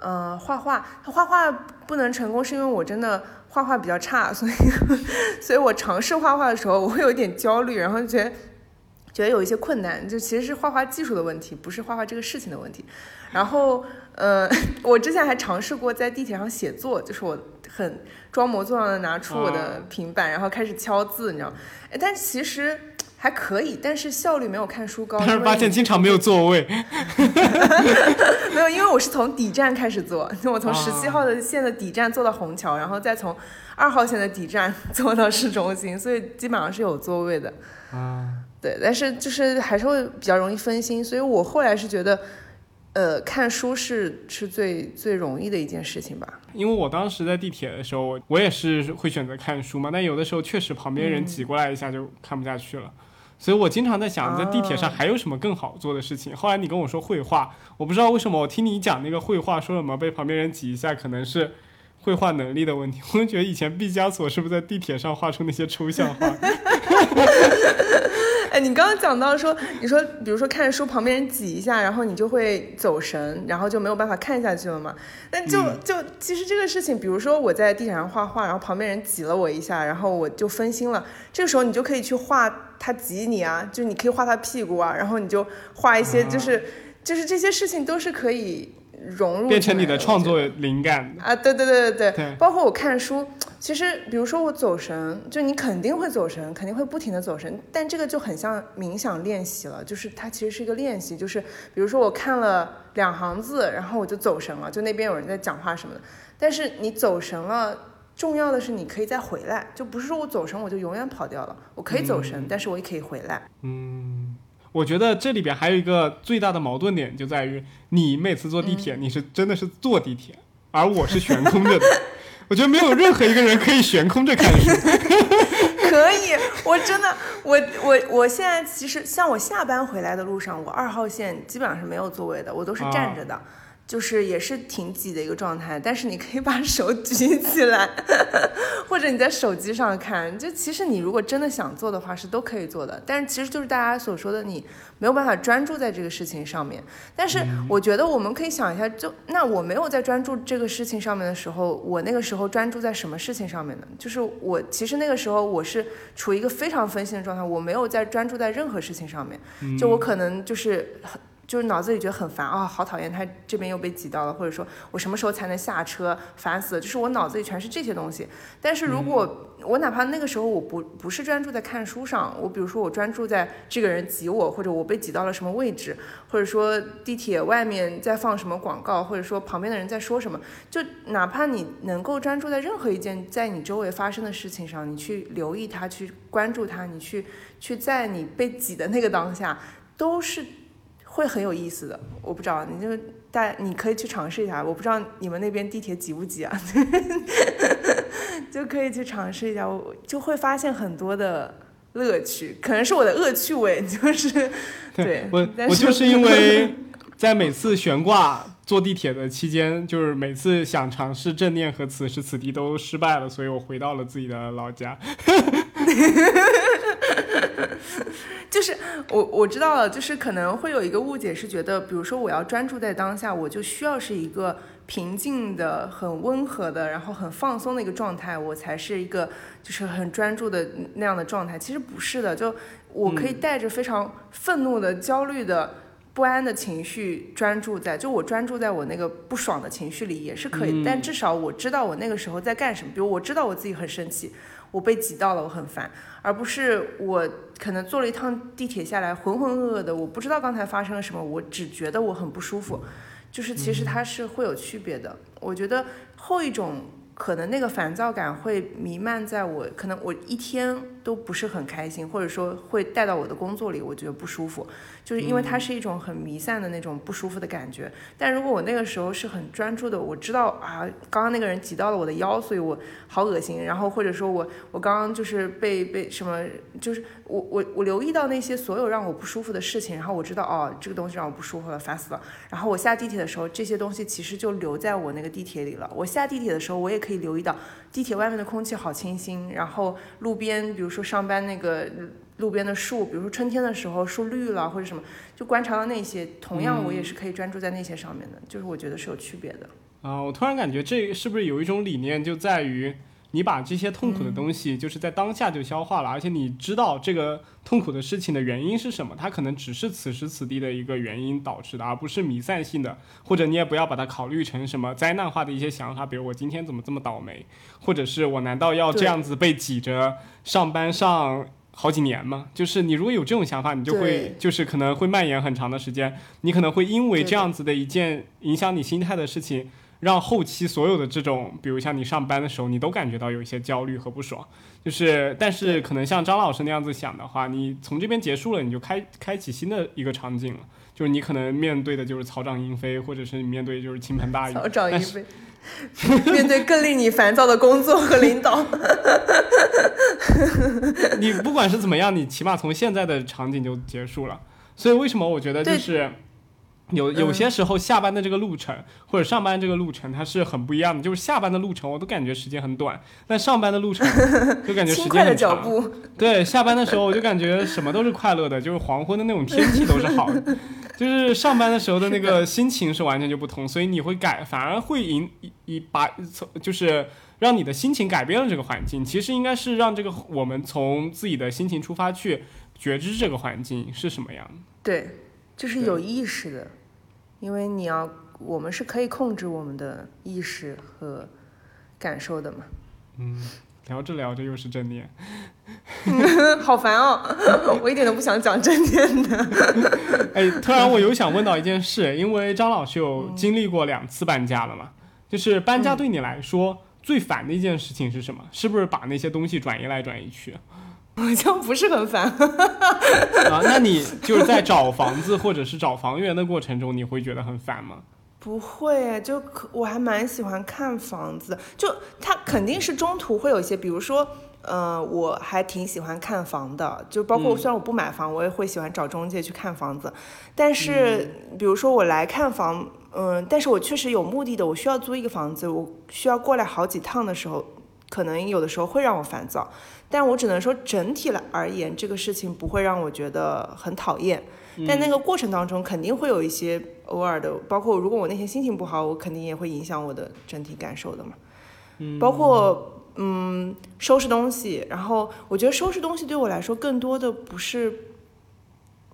呃，画画，画画不能成功，是因为我真的画画比较差，所以，所以我尝试画画的时候，我会有点焦虑，然后觉得觉得有一些困难，就其实是画画技术的问题，不是画画这个事情的问题。然后，呃，我之前还尝试过在地铁上写作，就是我很。装模作样的拿出我的平板，然后开始敲字，你知道？哎，但其实还可以，但是效率没有看书高。但是发现经常没有座位。没有，因为我是从底站开始坐，我从十七号的线的底站坐到虹桥，然后再从二号线的底站 坐到市中心，所以基本上是有座位的。啊，对，但是就是还是会比较容易分心，所以我后来是觉得。呃，看书是是最最容易的一件事情吧？因为我当时在地铁的时候，我也是会选择看书嘛。但有的时候确实旁边人挤过来一下就看不下去了，所以我经常在想，在地铁上还有什么更好做的事情。后来你跟我说绘画，我不知道为什么，我听你讲那个绘画，说什么被旁边人挤一下，可能是绘画能力的问题。我就觉得以前毕加索是不是在地铁上画出那些抽象画？哎，你刚刚讲到说，你说比如说看书旁边人挤一下，然后你就会走神，然后就没有办法看下去了嘛？那就就其实这个事情，比如说我在地铁上画画，然后旁边人挤了我一下，然后我就分心了，这个时候你就可以去画他挤你啊，就你可以画他屁股啊，然后你就画一些，就是就是这些事情都是可以。融入变成你的创作灵感啊！对对对对对，包括我看书，其实比如说我走神，就你肯定会走神，肯定会不停的走神，但这个就很像冥想练习了，就是它其实是一个练习，就是比如说我看了两行字，然后我就走神了，就那边有人在讲话什么的，但是你走神了，重要的是你可以再回来，就不是说我走神我就永远跑掉了，我可以走神，但是我也可以回来。嗯。我觉得这里边还有一个最大的矛盾点，就在于你每次坐地铁，你是真的是坐地铁，而我是悬空着的。我觉得没有任何一个人可以悬空着看书。可以，我真的，我我我现在其实像我下班回来的路上，我二号线基本上是没有座位的，我都是站着的。就是也是挺挤的一个状态，但是你可以把 手举起来，或者你在手机上看。就其实你如果真的想做的话，是都可以做的。但是其实就是大家所说的，你没有办法专注在这个事情上面。但是我觉得我们可以想一下，就那我没有在专注这个事情上面的时候，我那个时候专注在什么事情上面呢？就是我其实那个时候我是处于一个非常分心的状态，我没有在专注在任何事情上面。就我可能就是很。就是脑子里觉得很烦啊，好讨厌，他这边又被挤到了，或者说我什么时候才能下车，烦死了。就是我脑子里全是这些东西。但是如果我哪怕那个时候我不不是专注在看书上，我比如说我专注在这个人挤我，或者我被挤到了什么位置，或者说地铁外面在放什么广告，或者说旁边的人在说什么，就哪怕你能够专注在任何一件在你周围发生的事情上，你去留意它，去关注它，你去去在你被挤的那个当下，都是。会很有意思的，我不知道，你就带你可以去尝试一下。我不知道你们那边地铁挤不挤啊？就可以去尝试一下，我就会发现很多的乐趣。可能是我的恶趣味，就是对我我就是因为 在每次悬挂坐地铁的期间，就是每次想尝试正念和此时此地都失败了，所以我回到了自己的老家。就是我我知道了，就是可能会有一个误解，是觉得，比如说我要专注在当下，我就需要是一个平静的、很温和的，然后很放松的一个状态，我才是一个就是很专注的那样的状态。其实不是的，就我可以带着非常愤怒的、焦虑的、不安的情绪专注在，就我专注在我那个不爽的情绪里也是可以，但至少我知道我那个时候在干什么。比如我知道我自己很生气。我被挤到了，我很烦，而不是我可能坐了一趟地铁下来浑浑噩噩的，我不知道刚才发生了什么，我只觉得我很不舒服，就是其实它是会有区别的。我觉得后一种可能那个烦躁感会弥漫在我，可能我一天都不是很开心，或者说会带到我的工作里，我觉得不舒服。就是因为它是一种很弥散的那种不舒服的感觉，但如果我那个时候是很专注的，我知道啊，刚刚那个人挤到了我的腰，所以我好恶心。然后或者说我我刚刚就是被被什么，就是我我我留意到那些所有让我不舒服的事情，然后我知道哦，这个东西让我不舒服了，烦死了。然后我下地铁的时候，这些东西其实就留在我那个地铁里了。我下地铁的时候，我也可以留意到地铁外面的空气好清新，然后路边比如说上班那个。路边的树，比如说春天的时候树绿了或者什么，就观察到那些，同样我也是可以专注在那些上面的，就是我觉得是有区别的。啊，我突然感觉这是不是有一种理念，就在于你把这些痛苦的东西，就是在当下就消化了，而且你知道这个痛苦的事情的原因是什么，它可能只是此时此地的一个原因导致的，而不是弥散性的，或者你也不要把它考虑成什么灾难化的一些想法，比如我今天怎么这么倒霉，或者是我难道要这样子被挤着上班上。好几年吗，就是你如果有这种想法，你就会就是可能会蔓延很长的时间，你可能会因为这样子的一件影响你心态的事情，让后期所有的这种，比如像你上班的时候，你都感觉到有一些焦虑和不爽。就是，但是可能像张老师那样子想的话，你从这边结束了，你就开开启新的一个场景了，就是你可能面对的就是草长莺飞，或者是你面对就是倾盆大雨。草长莺飞。面对更令你烦躁的工作和领导，你不管是怎么样，你起码从现在的场景就结束了。所以为什么我觉得就是，有有些时候下班的这个路程或者上班这个路程它是很不一样的，就是下班的路程我都感觉时间很短，但上班的路程 就感觉时轻快的间很长。脚步，对，下班的时候我就感觉什么都是快乐的，就是黄昏的那种天气都是好的，就是上班的时候的那个心情是完全就不同，所以你会改，反而会引以以把从就是让你的心情改变了这个环境。其实应该是让这个我们从自己的心情出发去觉知这个环境是什么样。对，就是有意识的，因为你要，我们是可以控制我们的意识和感受的嘛。嗯，聊着聊着又是正念。好烦哦，我一点都不想讲正念的。哎，突然我有想问到一件事，因为张老师有经历过两次搬家了嘛，就是搬家对你来说最烦的一件事情是什么？是不是把那些东西转移来转移去？好像不是很烦。啊，那你就是在找房子或者是找房源的过程中，你会觉得很烦吗？不会，就可我还蛮喜欢看房子的，就它肯定是中途会有一些，比如说，呃，我还挺喜欢看房的，就包括嗯虽然我不买房，我也会喜欢找中介去看房子，但是比如说我来看房，嗯、但是我确实有目的的，我需要租一个房子，我需要过来好几趟的时候，可能有的时候会让我烦躁，但我只能说整体来而言，这个事情不会让我觉得很讨厌。但那个过程当中肯定会有一些偶尔的，包括如果我那天心情不好，我肯定也会影响我的整体感受的嘛。嗯，包括嗯收拾东西，然后我觉得收拾东西对我来说更多的不是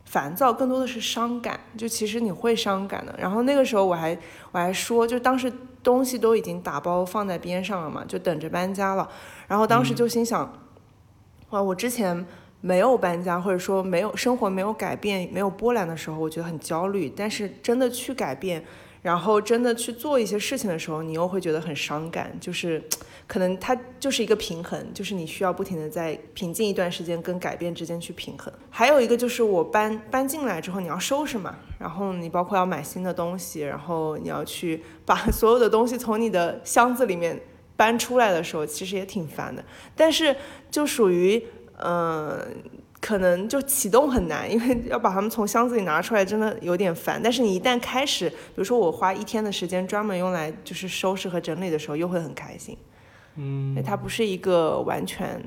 烦躁，更多的是伤感。就其实你会伤感的。然后那个时候我还我还说，就当时东西都已经打包放在边上了嘛，就等着搬家了。然后当时就心想，哇，我之前。没有搬家，或者说没有生活没有改变、没有波澜的时候，我觉得很焦虑。但是真的去改变，然后真的去做一些事情的时候，你又会觉得很伤感。就是可能它就是一个平衡，就是你需要不停的在平静一段时间跟改变之间去平衡。还有一个就是我搬搬进来之后，你要收拾嘛，然后你包括要买新的东西，然后你要去把 所有的东西从你的箱子里面搬出来的时候，其实也挺烦的。但是就属于。嗯，可能就启动很难，因为要把它们从箱子里拿出来，真的有点烦。但是你一旦开始，比如说我花一天的时间专门用来就是收拾和整理的时候，又会很开心。嗯，它不是一个完全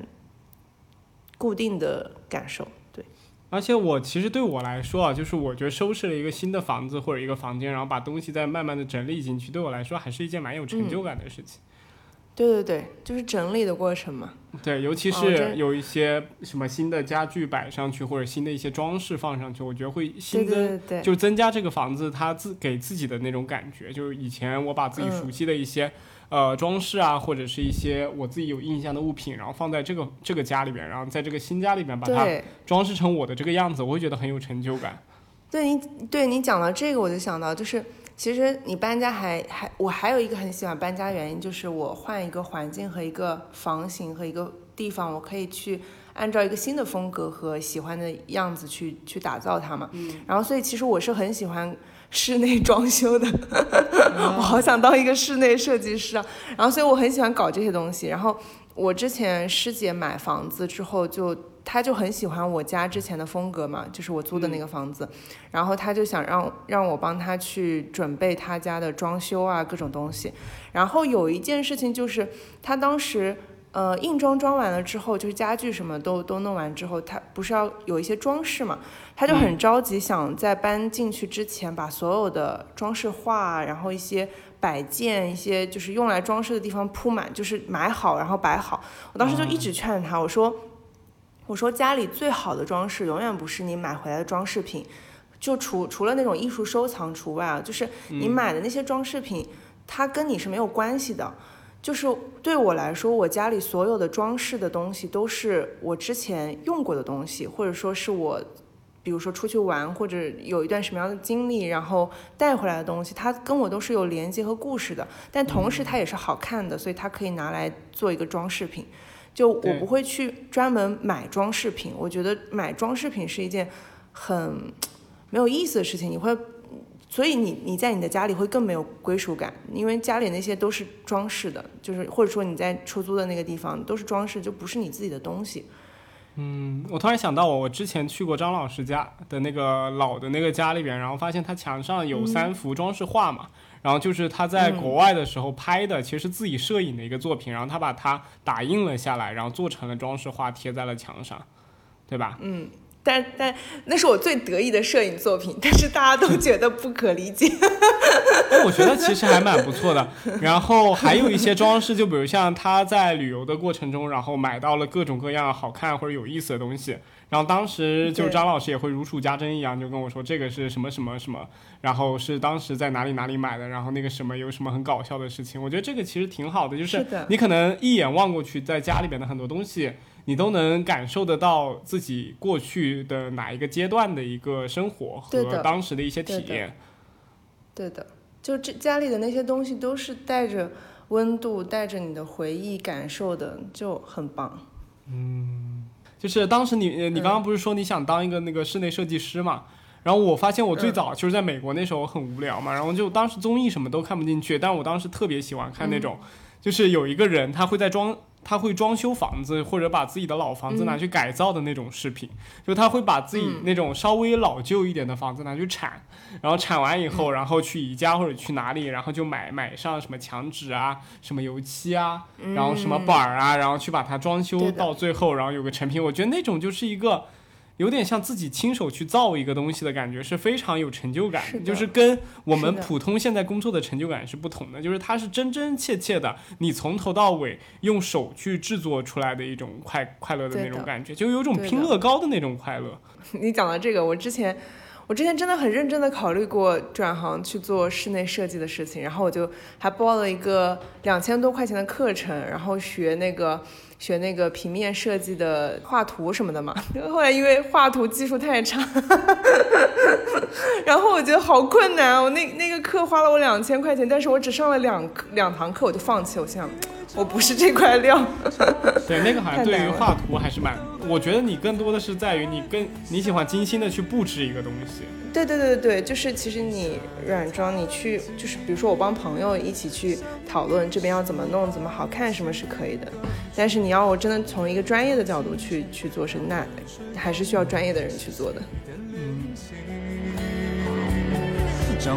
固定的感受。对，而且我其实对我来说啊，就是我觉得收拾了一个新的房子或者一个房间，然后把东西再慢慢的整理进去，对我来说还是一件蛮有成就感的事情。对对对，就是整理的过程嘛。对，尤其是有一些什么新的家具摆上去，或者新的一些装饰放上去，我觉得会新增，对就增加这个房子它自给自己的那种感觉。就是以前我把自己嗯熟悉的一些、呃装饰啊，或者是一些我自己有印象的物品，然后放在这个这个家里边，然后在这个新家里边把它。装饰成我的这个样子，我会觉得很有成就感。对你对你讲到这个，我就想到，就是其实你搬家还还我还有一个很喜欢搬家原因，就是我换一个环境和一个房型和一个地方，我可以去按照一个新的风格和喜欢的样子去去打造它嘛。嗯。然后所以其实我是很喜欢室内装修的，我好想当一个室内设计师啊。然后所以我很喜欢搞这些东西。然后我之前师姐买房子之后就。她就很喜欢我家之前的风格嘛，就是我租的那个房子，然后他就想让让我帮他去准备他家的装修啊各种东西。然后有一件事情就是，他当时呃硬装装完了之后，就是家具什么都都弄完之后，他不是要有一些装饰嘛，他就很着急，想在搬进去之前把所有的装饰画，然后一些摆件、一些就是用来装饰的地方铺满，就是买好然后摆好。我当时就一直劝他，我说。我说家里最好的装饰永远不是你买回来的装饰品，就除除了那种艺术收藏除外啊，就是你买的那些装饰品，它跟你是没有关系的。就是对我来说，我家里所有的装饰的东西都是我之前用过的东西，或者说是我，比如说出去玩或者有一段什么样的经历，然后带回来的东西，它跟我都是有连接和故事的。但同时它也是好看的，所以它可以拿来做一个装饰品。就我不会去专门买装饰品，我觉得买装饰品是一件很没有意思的事情。你会，所以你你在你的家里会更没有归属感，因为家里那些都是装饰的，就是或者说你在出租的那个地方都是装饰，就不是你自己的东西。嗯，我突然想到我，我之前去过张老师家的那个老的那个家里边，然后发现他墙上有三幅装饰画嘛，然后就是他在国外的时候拍的，其实自己摄影的一个作品，然后他把它打印了下来，然后做成了装饰画贴在了墙上，对吧？嗯。但但那是我最得意的摄影作品，但是大家都觉得不可理解。我觉得其实还蛮不错的。然后还有一些装饰，就比如像他在旅游的过程中，然后买到了各种各样好看或者有意思的东西。然后当时就张老师也会如数家珍一样，就跟我说这个是什么什么什么，然后是当时在哪里哪里买的，然后那个什么有什么很搞笑的事情。我觉得这个其实挺好的，就是你可能一眼望过去，在家里边的很多东西。你都能感受得到自己过去的哪一个阶段的一个生活和当时的一些体验。对的，就这家里的那些东西都是带着温度、带着你的回忆感受的，就很棒。嗯，就是当时你你刚刚不是说你想当一个那个室内设计师嘛？然后我发现我最早就是在美国那时候很无聊嘛，然后就当时综艺什么都看不进去，但我当时特别喜欢看那种，就是有一个人他会在装。他会装修房子，或者把自己的老房子拿去改造的那种视频，就他会把自己那种稍微老旧一点的房子拿去铲，然后铲完以后，然后去宜家或者去哪里，然后就买买上什么墙纸啊，什么油漆啊，然后什么板儿啊，然后去把它装修到最后，然后有个成品。我觉得那种就是一个。有点像自己亲手去造一个东西的感觉，是非常有成就感，就是跟我们普通现在工作的成就感是不同的，就是它是真真切切的，你从头到尾用手去制作出来的一种快快乐的那种感觉，就有种拼乐高的那种快乐。你讲到这个，我之前我之前真的很认真的考虑过转行去做室内设计的事情，然后我就还报了一个两千多块钱的课程，然后学那个。学那个平面设计的画图什么的嘛，后来因为画图技术太差，然后我觉得好困难。我那那个课花了我两千块钱，但是我只上了两两堂课，我就放弃。我想，我不是这块料。对，那个好像对于画图还是蛮，我觉得你更多的是在于你更你喜欢精心的去布置一个东西。对对对对就是其实你软装，你去就是比如说我帮朋友一起去讨论这边要怎么弄，怎么好看，什么是可以的。但是你要我真的从一个专业的角度去去做，是那还是需要专业的人去做的。像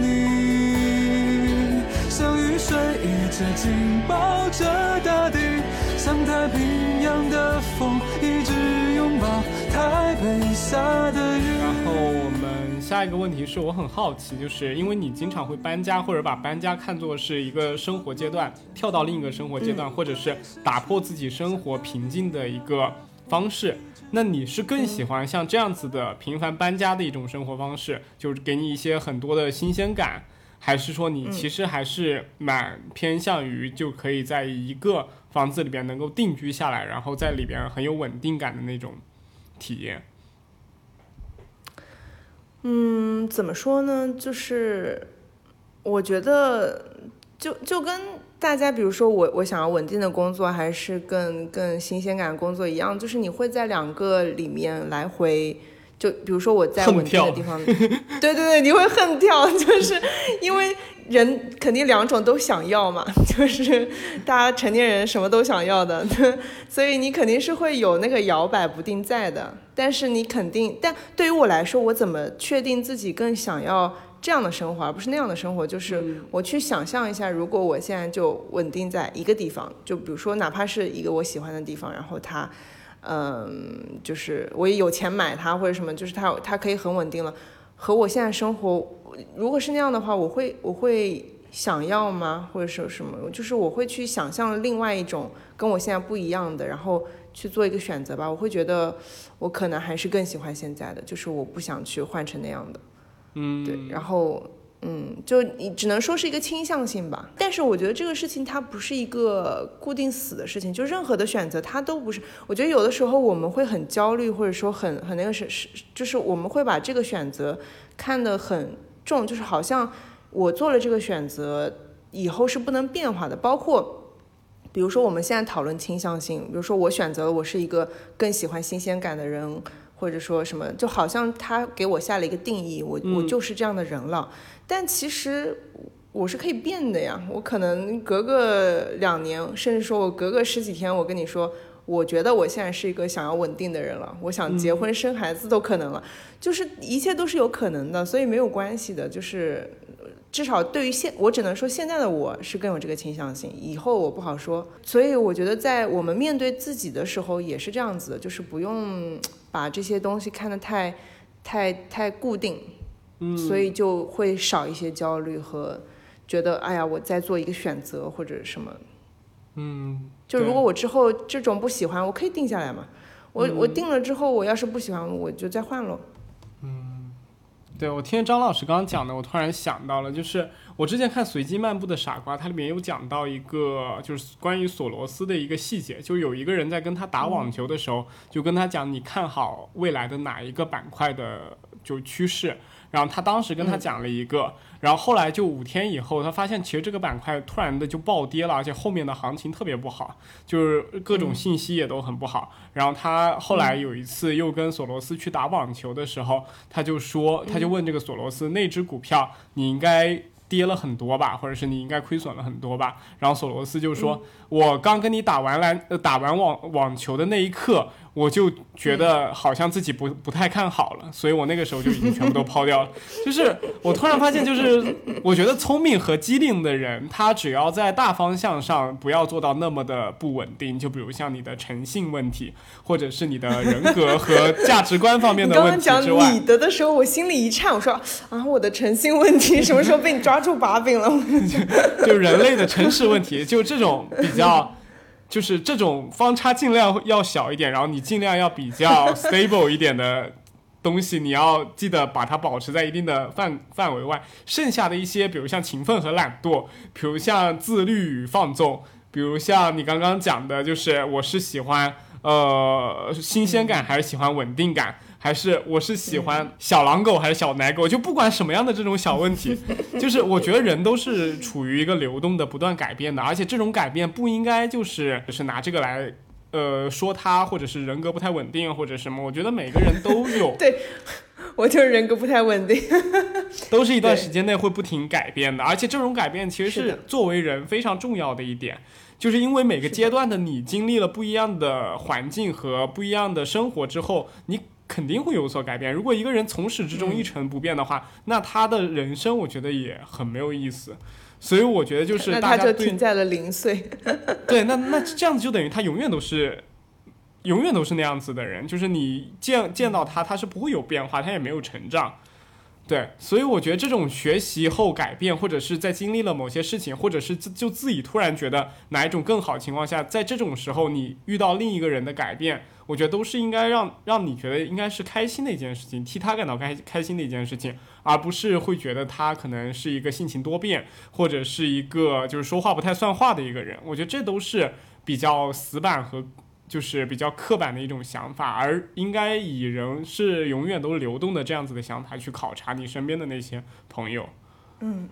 雨水一直紧抱着大地，像太平洋的风一直拥抱台北下的雨。然后我们下一个问题是我很好奇，就是因为你经常会搬家，或者把搬家看作是一个生活阶段，跳到另一个生活阶段，或者是打破自己生活平静的一个方式。那你是更喜欢像这样子的频繁搬家的一种生活方式，就是给你一些很多的新鲜感？还是说你其实还是蛮偏向于就可以在一个房子里边能够定居下来，然后在里边很有稳定感的那种体验。嗯，怎么说呢？就是我觉得就就跟大家，比如说我我想要稳定的工作，还是更更新鲜感工作一样，就是你会在两个里面来回。就比如说我在稳定的地方，对对对，你会恨跳，就是因为人肯定两种都想要嘛，就是大家成年人什么都想要的，所以你肯定是会有那个摇摆不定在的。但是你肯定，但对于我来说，我怎么确定自己更想要这样的生活，而不是那样的生活？就是我去想象一下，如果我现在就稳定在一个地方，就比如说哪怕是一个我喜欢的地方，然后它。嗯，就是我也有钱买它或者什么，就是它它可以很稳定了。和我现在生活，如果是那样的话，我会我会想要吗？或者说什么？就是我会去想象另外一种跟我现在不一样的，然后去做一个选择吧。我会觉得我可能还是更喜欢现在的，就是我不想去换成那样的。嗯，对，然后。嗯，就你只能说是一个倾向性吧，但是我觉得这个事情它不是一个固定死的事情，就任何的选择它都不是。我觉得有的时候我们会很焦虑，或者说很很那个是是，就是我们会把这个选择看得很重，就是好像我做了这个选择以后是不能变化的。包括比如说我们现在讨论倾向性，比如说我选择了我是一个更喜欢新鲜感的人，或者说什么，就好像他给我下了一个定义，我我就是这样的人了。但其实我是可以变的呀，我可能隔个两年，甚至说我隔个十几天，我跟你说，我觉得我现在是一个想要稳定的人了，我想结婚生孩子都可能了，就是一切都是有可能的，所以没有关系的。就是至少对于现，我只能说现在的我是更有这个倾向性，以后我不好说。所以我觉得在我们面对自己的时候也是这样子的，就是不用把这些东西看得太、太、太固定，嗯，所以就会少一些焦虑和觉得哎呀我在做一个选择或者什么。嗯，就如果我之后这种不喜欢，我可以定下来嘛。我、嗯我定了之后，我要是不喜欢，我就再换喽。对我听张老师刚刚讲的，我突然想到了，就是我之前看《随机漫步的傻瓜》，它里面有讲到一个就是关于索罗斯的一个细节，就有一个人在跟他打网球的时候，就跟他讲你看好未来的哪一个板块的就趋势，然后他当时跟他讲了一个，然后后来就五天以后，他发现其实这个板块突然的就暴跌了，而且后面的行情特别不好，就是各种信息也都很不好。然后他后来有一次又跟索罗斯去打网球的时候，他就说，他就问这个索罗斯，那只股票你应该跌了很多吧，或者是你应该亏损了很多吧？然后索罗斯就说，我刚跟你打完篮呃打完网网球的那一刻，我就觉得好像自己不不太看好了，所以我那个时候就已经全部都抛掉了。就是我突然发现，就是我觉得聪明和机灵的人，他只要在大方向上不要做到那么的不稳定，就比如像你的诚信问题，或者是你的人格和价值观方面的问题刚刚讲你的的时候，我心里一颤，我说啊，我的诚信问题什么时候被你抓住把柄了？就人类的诚实问题，就这种比较，就是这种方差尽量要小一点，然后你尽量要比较 stable 一点的东西，你要记得把它保持在一定的范范围外。剩下的一些，比如像勤奋和懒惰，比如像自律与放纵，比如像你刚刚讲的，就是我是喜欢呃新鲜感还是喜欢稳定感。还是我是喜欢小狼狗还是小奶狗，就不管什么样的这种小问题，就是我觉得人都是处于一个流动的、不断改变的，而且这种改变不应该就是就是拿这个来呃说他，或者是人格不太稳定或者什么。我觉得每个人都有，对我就是人格不太稳定。都是一段时间内会不停改变的，而且这种改变其实是作为人非常重要的一点。就是因为每个阶段的你经历了不一样的环境和不一样的生活之后，你肯定会有所改变。如果一个人从始至终嗯一成不变的话，那他的人生我觉得也很没有意思。所以我觉得就是那他就大家对停在了零岁。对，那那这样子就等于他永远都是，永远都是那样子的人，就是你见见到他，他是不会有变化，他也没有成长。对，所以我觉得这种学习后改变，或者是在经历了某些事情，或者是就自己突然觉得哪一种更好情况下，在这种时候你遇到另一个人的改变，我觉得都是应该让让你觉得应该是开心的一件事情，替他感到开开心的一件事情，而不是会觉得他可能是一个性情多变，或者是一个就是说话不太算话的一个人。我觉得这都是比较死板和就是比较刻板的一种想法，而应该以人是永远都流动的这样子的想法去考察你身边的那些朋友。嗯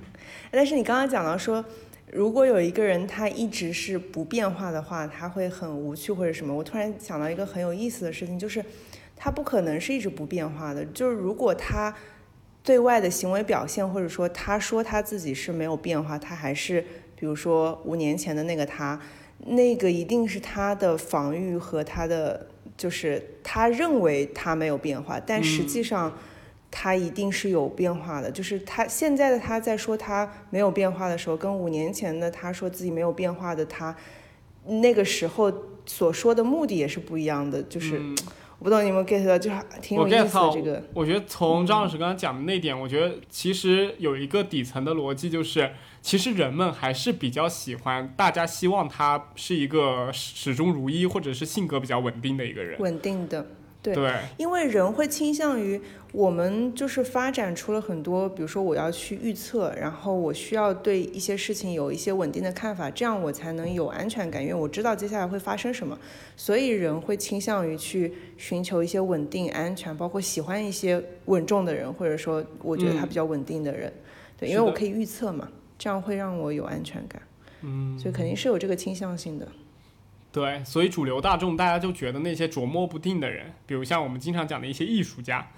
但是你刚刚讲到说，如果有一个人他一直是不变化的话，他会很无趣或者什么。我突然想到一个很有意思的事情，就是他不可能是一直不变化的。就是如果他对外的行为表现，或者说他说他自己是没有变化，他还是比如说五年前的那个他，那个一定是他的防御和他的，就是他认为他没有变化，但实际上。他一定是有变化的，就是他现在的他在说他没有变化的时候，跟五年前的他说自己没有变化的他，那个时候所说的目的也是不一样的。就是、嗯我不懂你们 get 到，就是挺有意思的这个。我觉得从张老师刚刚讲的那点，我觉得其实有一个底层的逻辑，就是其实人们还是比较喜欢，大家希望他是一个始终如一，或者是性格比较稳定的一个人。稳定的，对。对，因为人会倾向于我们就是发展出了很多，比如说我要去预测，然后我需要对一些事情有一些稳定的看法，这样我才能有安全感，因为我知道接下来会发生什么，所以人会倾向于去寻求一些稳定、安全，包括喜欢一些稳重的人，或者说我觉得他嗯。比较稳定的人，对，因为我可以预测嘛，这样会让我有安全感，嗯，所以肯定是有这个倾向性的。对，所以主流大众大家就觉得那些琢磨不定的人，比如像我们经常讲的一些艺术家，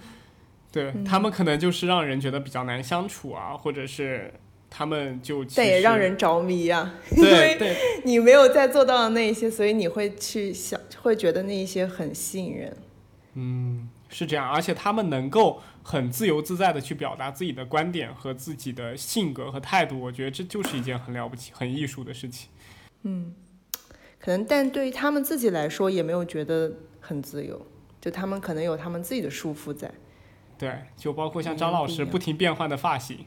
对、他们可能就是让人觉得比较难相处啊，或者是他们就其但也让人着迷呀、因对为你没有在做到的那一些，所以你会去想，会觉得那一些很吸引人。嗯，是这样，而且他们能够很自由自在的去表达自己的观点和自己的性格和态度，我觉得这就是一件很了不起、很艺术的事情。嗯可能，但对于他们自己来说，也没有觉得很自由，就他们可能有他们自己的束缚在。对，就包括像嗯张老师不停变换的发型，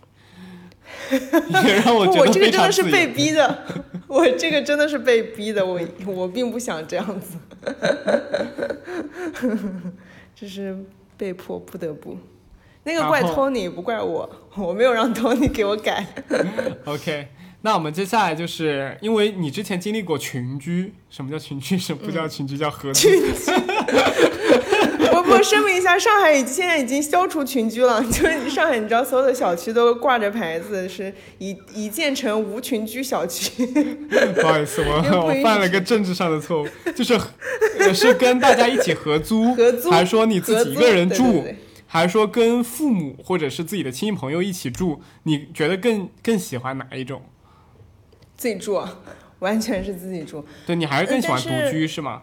也让我觉得我这个真的是。被逼的，我这个真的是被逼的，我我并不想这样子，这是被迫不得不。那个怪然后 Tony 不怪我，我没有让 Tony 给我改。OK，那我们接下来就是因为你之前经历过群居，什么叫群居？什么不叫群居？叫合租。我我声明一下，上海已现在已经消除群居了，就是上海，你知道所有的小区都挂着牌子，是已已建成无群居小区。不好意思，我我犯了个政治上的错误，就是呃是跟大家一起合租，合租还是说你自己一个人住，对对对还是说跟父母或者是自己的亲戚朋友一起住？你觉得更更喜欢哪一种？自己住，完全是自己住。对你还是更喜欢独居是吗？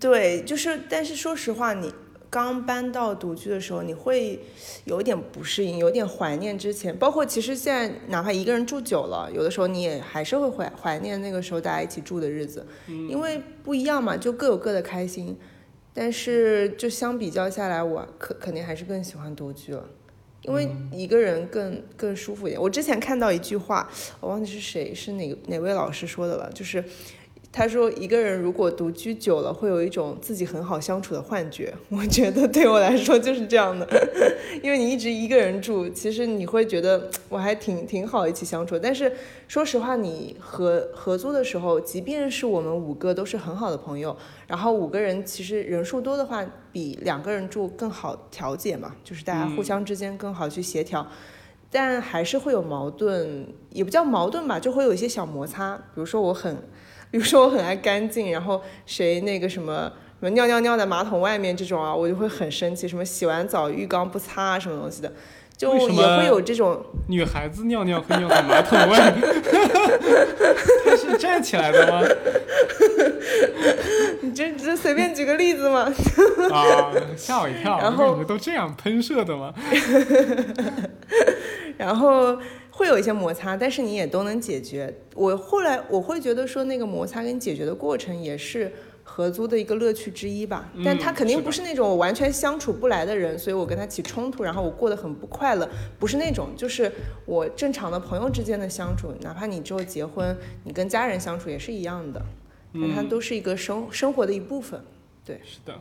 对，就是，但是说实话，你刚搬到独居的时候，你会有一点不适应，有点怀念之前。包括其实现在哪怕一个人住久了，有的时候你也还是会怀怀念那个时候大家一起住的日子，因为不一样嘛，就各有各的开心。但是就相比较下来，我可肯定还是更喜欢独居了。因为一个人更更舒服一点。我之前看到一句话，我忘记是谁是哪个哪位老师说的了，就是他说一个人如果独居久了，会有一种自己很好相处的幻觉。我觉得对我来说就是这样的，因为你一直一个人住，其实你会觉得我还挺挺好一起相处。但是说实话，你合合租的时候，即便是我们五个都是很好的朋友，然后五个人其实人数多的话，比两个人住更好调解嘛，就是大家互相之间更好去协调。但还是会有矛盾，也不叫矛盾吧，就会有一些小摩擦。比如说我很，比如说我很爱干净，然后谁那个什么什么尿尿尿在马桶外面这种啊，我就会很生气。什么洗完澡浴缸不擦啊，什么东西的，就也会有这种。女孩子尿尿会尿在马桶外面，她是站起来的吗？你这这随便举个例子嘛。啊，吓我一跳！然后你们都这样喷射的吗？然后会有一些摩擦，但是你也都能解决。我后来我会觉得说，那个摩擦跟解决的过程也是合租的一个乐趣之一吧。嗯但他肯定不是那种我完全相处不来的人，所以我跟他起冲突，然后我过得很不快乐，不是那种，就是我正常的朋友之间的相处，哪怕你之后结婚，你跟家人相处也是一样的，但它都是一个生生活的一部分。对是的，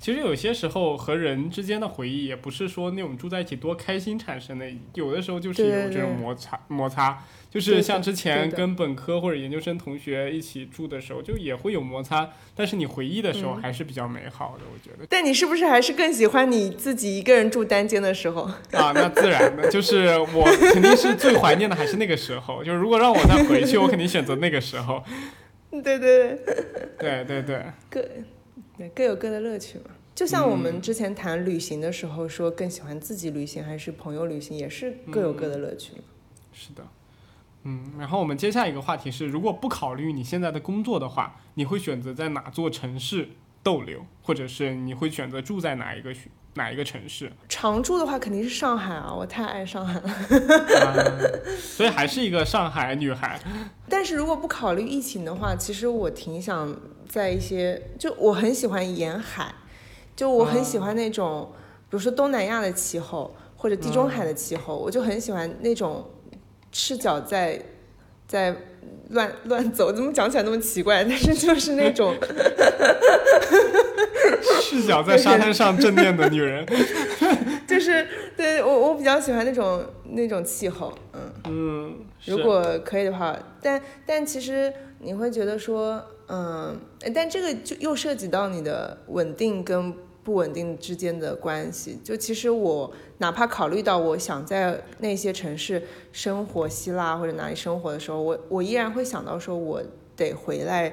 其实有些时候和人之间的回忆，也不是说那种住在一起多开心产生的，有的时候就是有这种对摩擦摩擦。就是像之前跟本科或者研究生同学一起住的时候，就也会有摩擦，但是你回忆的时候嗯还是比较美好的，我觉得。但你是不是还是更喜欢你自己一个人住单间的时候？啊，那自然的，就是我肯定是最怀念的还是那个时候。就是如果让我再回去，我肯定选择那个时候。对 对对。对对对，各 对各有各的乐趣嘛。就像我嗯们之前谈旅行的时候，说更喜欢自己旅行还是朋友旅行，也是各有各的乐趣嘛。是的。嗯，然后我们接下一个话题是，如果不考虑你现在的工作的话，你会选择在哪座城市逗留，或者是你会选择住在哪一个区哪一个城市？常住的话肯定是上海啊，我太爱上海了。啊所以还是一个上海女孩。但是如果不考虑疫情的话，其实我挺想在一些，就我很喜欢沿海，就我很喜欢那种，比如说东南亚的气候或者地中海的气候，我就很喜欢那种赤脚在在乱乱走，怎么讲起来那么奇怪？但是就是那种。赤脚在沙滩上正念的女人。就是对我我比较喜欢那种那种气候，嗯，嗯，如果可以的话，但但其实你会觉得说，嗯，但这个就又涉及到你的稳定跟不稳定之间的关系。就其实我哪怕考虑到我想在那些城市生活，希腊或者哪里生活的时候，我我依然会想到说我得回来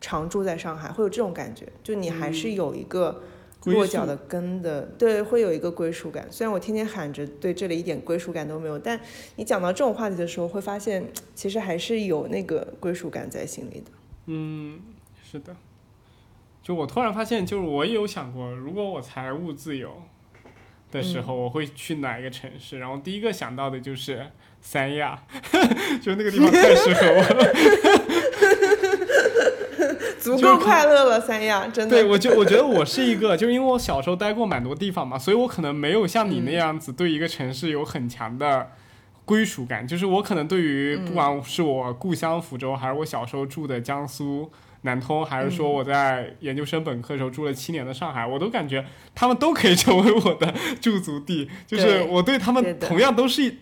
常住在上海，会有这种感觉，就你还是有一个。落脚的根的，对，会有一个归属感。虽然我天天喊着对这里一点归属感都没有，但你讲到这种话题的时候，会发现其实还是有那个归属感在心里的。嗯，是的。就我突然发现，就是我也有想过，如果我财务自由的时候，我会去哪一个城市？然后第一个想到的就是三亚，就那个地方太适合我了。足够快乐了，三亚真的。对，我就我觉得我是一个，就是因为我小时候待过蛮多地方嘛，所以我可能没有像你那样子对一个城市有很强的归属感。就是我可能对于不管是我故乡福州，还是我小时候住的江苏南通，还是说我在研究生本科时候住了七年的上海，我都感觉他们都可以成为我的驻足地。就是我对他们同样都是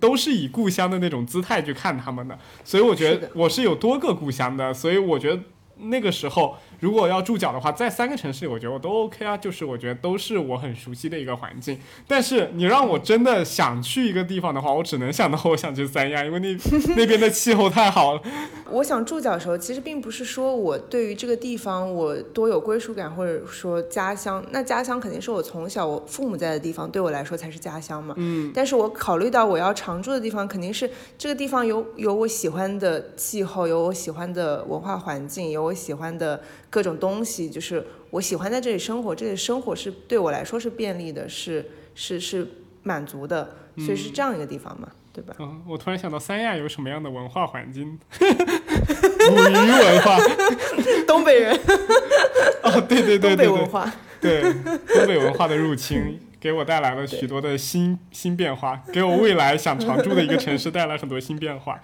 都是以故乡的那种姿态去看他们的，所以我觉得我是有多个故乡的，所以我觉得那个时候如果要住脚的话，在三个城市里，我觉得我都 OK 啊，就是我觉得都是我很熟悉的一个环境。但是你让我真的想去一个地方的话，我只能想到我想去三亚，因为那 那边的气候太好了。我想住脚的时候，其实并不是说我对于这个地方我多有归属感，或者说家乡。那家乡肯定是我从小我父母在的地方，对我来说才是家乡嘛。嗯，但是我考虑到我要常住的地方，肯定是这个地方有有我喜欢的气候，有我喜欢的文化环境，有我喜欢的各种东西，就是我喜欢在这里生活，这里生活是对我来说是便利的，是是是满足的，所以是这样一个地方嘛，对吧？嗯，我突然想到三亚有什么样的文化环境？捕鱼文化。东北人，哦，对对对东北对对，文化。对东北文化的入侵，给我带来了许多的新新变化，给我未来想常住的一个城市带来很多新变化。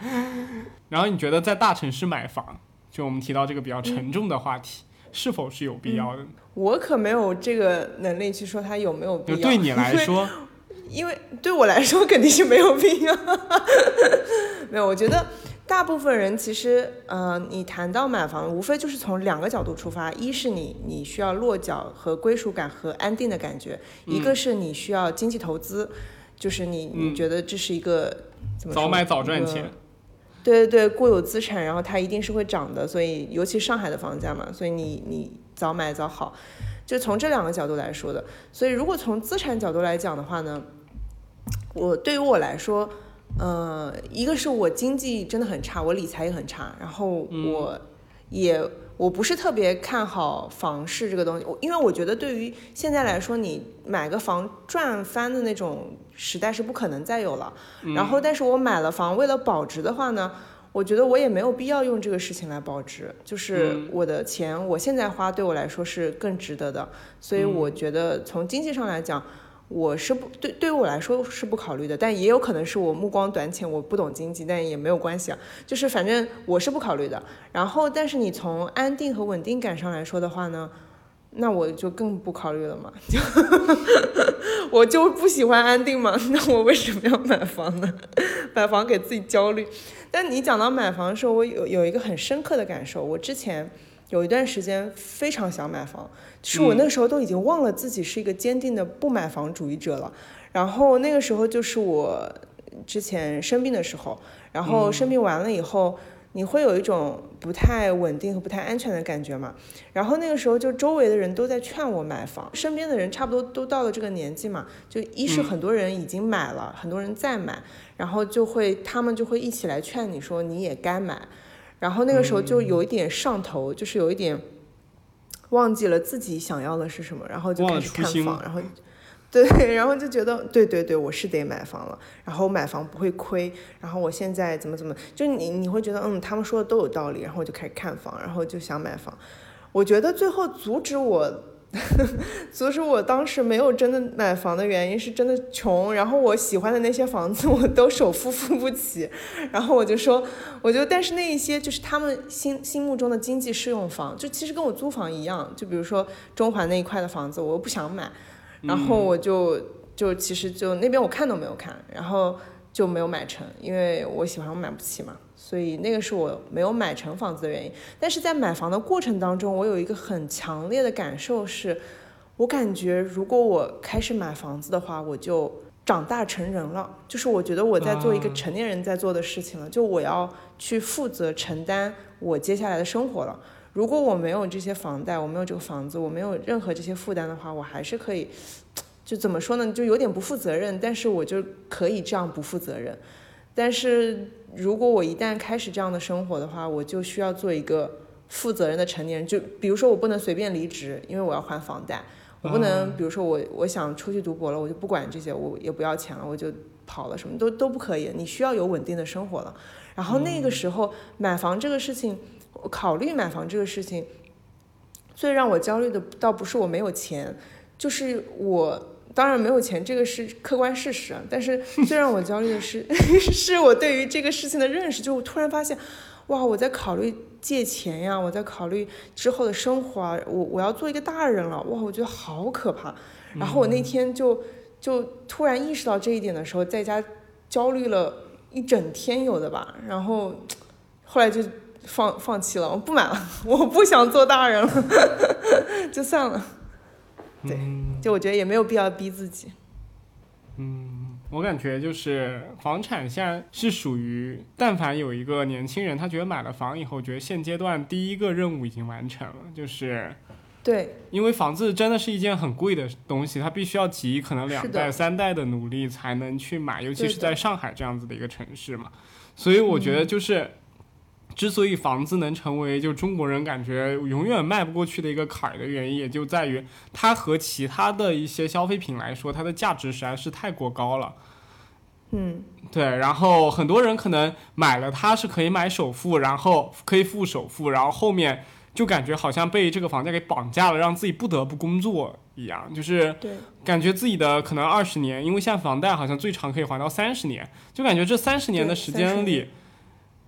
然后你觉得在大城市买房，就我们提到这个比较沉重的话题，是否是有必要的？我可没有这个能力去说它有没有必要。就对你来说，因为对我来说肯定是没有必要。没有，我觉得大部分人其实，呃，你谈到买房，无非就是从两个角度出发：一是你你需要落脚和归属感和安定的感觉；一个是你需要经济投资，就是你你嗯觉得这是一个怎么说早买早赚钱。对对对，固有资产，然后它一定是会涨的，所以尤其上海的房价嘛，所以你你早买早好，就从这两个角度来说的。所以如果从资产角度来讲的话呢，我对于我来说，呃，一个是我经济真的很差，我理财也很差，然后我也。我不是特别看好房市这个东西，我因为我觉得对于现在来说，你买个房赚翻的那种时代是不可能再有了。然后，但是我买了房，为了保值的话呢，我觉得我也没有必要用这个事情来保值，就是我的钱我现在花对我来说是更值得的，所以我觉得从经济上来讲。我是不对，对于我来说是不考虑的，但也有可能是我目光短浅，我不懂经济，但也没有关系啊。就是反正我是不考虑的。然后，但是你从安定和稳定感上来说的话呢，那我就更不考虑了嘛。就 我就不喜欢安定嘛，那我为什么要买房呢？买房给自己焦虑。但你讲到买房的时候，我有有一个很深刻的感受。我之前有一段时间非常想买房，就是我那个时候都已经忘了自己是一个坚定的不买房主义者了。然后那个时候就是我之前生病的时候，然后生病完了以后。你会有一种不太稳定和不太安全的感觉嘛？然后那个时候就周围的人都在劝我买房，身边的人差不多都到了这个年纪嘛，就一是很多人已经买了，很多人在买，然后就会他们就会一起来劝你说你也该买，然后那个时候就有一点上头，就是有一点忘记了自己想要的是什么，然后就开始看房，然后。对，然后就觉得对对对，我是得买房了，然后买房不会亏，然后我现在怎么怎么，就你你会觉得嗯，他们说的都有道理，然后我就开始看房，然后就想买房。我觉得最后阻止我，阻止我当时没有真的买房的原因是真的穷，然后我喜欢的那些房子 我都首付付不起，然后我就说，我就但是那一些就是他们心心目中的经济适用房，就其实跟我租房一样，就比如说中环那一块的房子，我又不想买。然后我就就其实就那边我看都没有看，然后就没有买成，因为我喜欢我买不起嘛，所以那个是我没有买成房子的原因。但是在买房的过程当中，我有一个很强烈的感受是，我感觉如果我开始买房子的话，我就长大成人了，就是我觉得我在做一个成年人在做的事情了，就我要去负责承担我接下来的生活了。如果我没有这些房贷，我没有这个房子，我没有任何这些负担的话，我还是可以，就怎么说呢，就有点不负责任，但是我就可以这样不负责任。但是如果我一旦开始这样的生活的话，我就需要做一个负责任的成年人。就比如说，我不能随便离职，因为我要还房贷。我不能，比如说我我想出去读博了，我就不管这些，我也不要钱了，我就跑了，什么都都不可以。你需要有稳定的生活了。然后那个时候买房这个事情，考虑买房这个事情，最让我焦虑的倒不是我没有钱，就是我。当然没有钱，这个是客观事实啊。但是 最让我焦虑的是，是我对于这个事情的认识。就我突然发现，哇，我在考虑借钱呀，我在考虑之后的生活啊。我我要做一个大人了，哇，我觉得好可怕。然后我那天就就突然意识到这一点的时候，在家焦虑了一整天有的吧。然后后来就放放弃了，我不买了，我不想做大人了，就算了。对，就我觉得也没有必要逼自己。嗯，我感觉就是房产现在是属于，但凡有一个年轻人，他觉得买了房以后，觉得现阶段第一个任务已经完成了，就是对，因为房子真的是一件很贵的东西，它必须要集可能两代三代的努力才能去买，尤其是在上海这样子的一个城市嘛，所以我觉得就是。之所以房子能成为就中国人感觉永远迈不过去的一个坎儿的原因，也就在于它和其他的一些消费品来说，它的价值实在是太过高了。嗯，对。然后很多人可能买了它是可以买首付，然后可以付首付，然后后面就感觉好像被这个房价给绑架了，让自己不得不工作一样，就是感觉自己的可能二十年，因为现在房贷好像最长可以还到三十年，就感觉这三十年的时间里。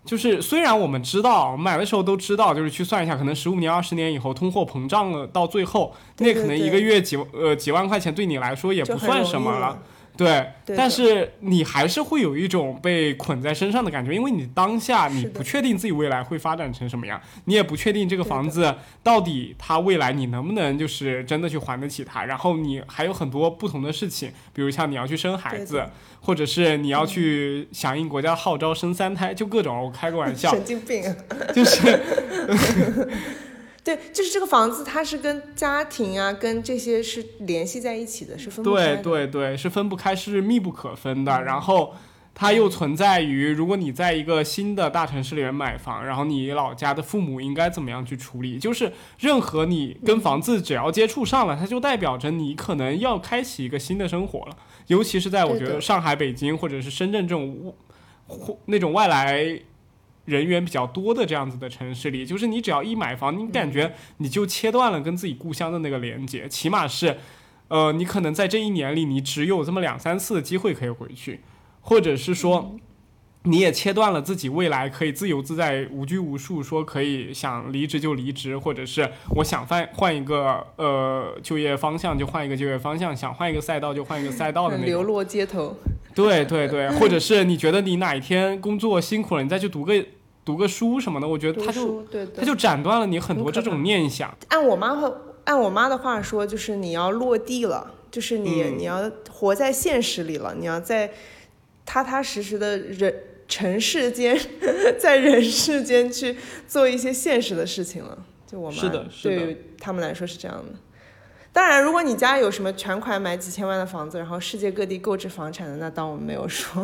就是虽然我们知道买的时候都知道，就是去算一下，可能十五年、二十年以后通货膨胀了，到最后那可能一个月几呃几万块钱对你来说也不算什么了。对，但是你还是会有一种被捆在身上的感觉，因为你当下你不确定自己未来会发展成什么样，你也不确定这个房子到底它未来你能不能就是真的去还得起它，然后你还有很多不同的事情，比如像你要去生孩子，或者是你要去响应国家号召生三胎，就各种我开个玩笑，神经病，就是。对，就是这个房子，它是跟家庭啊，跟这些是联系在一起的，是分不开。对对对，是分不开，是密不可分的。然后它又存在于，如果你在一个新的大城市里面买房，然后你老家的父母应该怎么样去处理？就是任何你跟房子只要接触上了，它就代表着你可能要开启一个新的生活了。尤其是在我觉得上海、北京或者是深圳这种或那种外来。人员比较多的这样子的城市里，就是你只要一买房，你感觉你就切断了跟自己故乡的那个连接，起码是，呃，你可能在这一年里，你只有这么两三次的机会可以回去，或者是说，你也切断了自己未来可以自由自在、无拘无束，说可以想离职就离职，或者是我想换换一个呃就业方向就换一个就业方向，想换一个赛道就换一个赛道的那种流落街头。对对对，或者是你觉得你哪一天工作辛苦了，你再去读个读个书什么的，我觉得他就他就斩断了你很多这种念想。按我妈和按我妈的话说，就是你要落地了，就是你你要活在现实里了，你要在踏踏实实的人尘世间，在人世间去做一些现实的事情了。就我妈对于他们来说是这样的。当然，如果你家有什么全款买几千万的房子，然后世界各地购置房产的，那当我们没有说，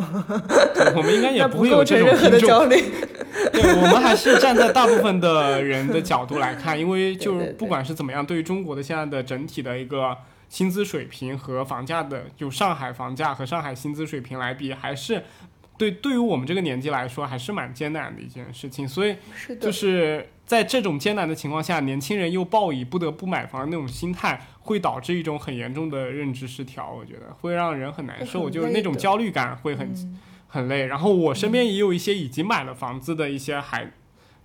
我们应该也 不会有这种任何的焦虑。对，我们还是站在大部分的人的角度来看，因为就是不管是怎么样，对于中国的现在的整体的一个薪资水平和房价的，就上海房价和上海薪资水平来比，还是对对于我们这个年纪来说，还是蛮艰难的一件事情。所以就是。在这种艰难的情况下，年轻人又抱以不得不买房的那种心态，会导致一种很严重的认知失调。我觉得会让人很难受，就是那种焦虑感会很很累。然后我身边也有一些已经买了房子的一些孩。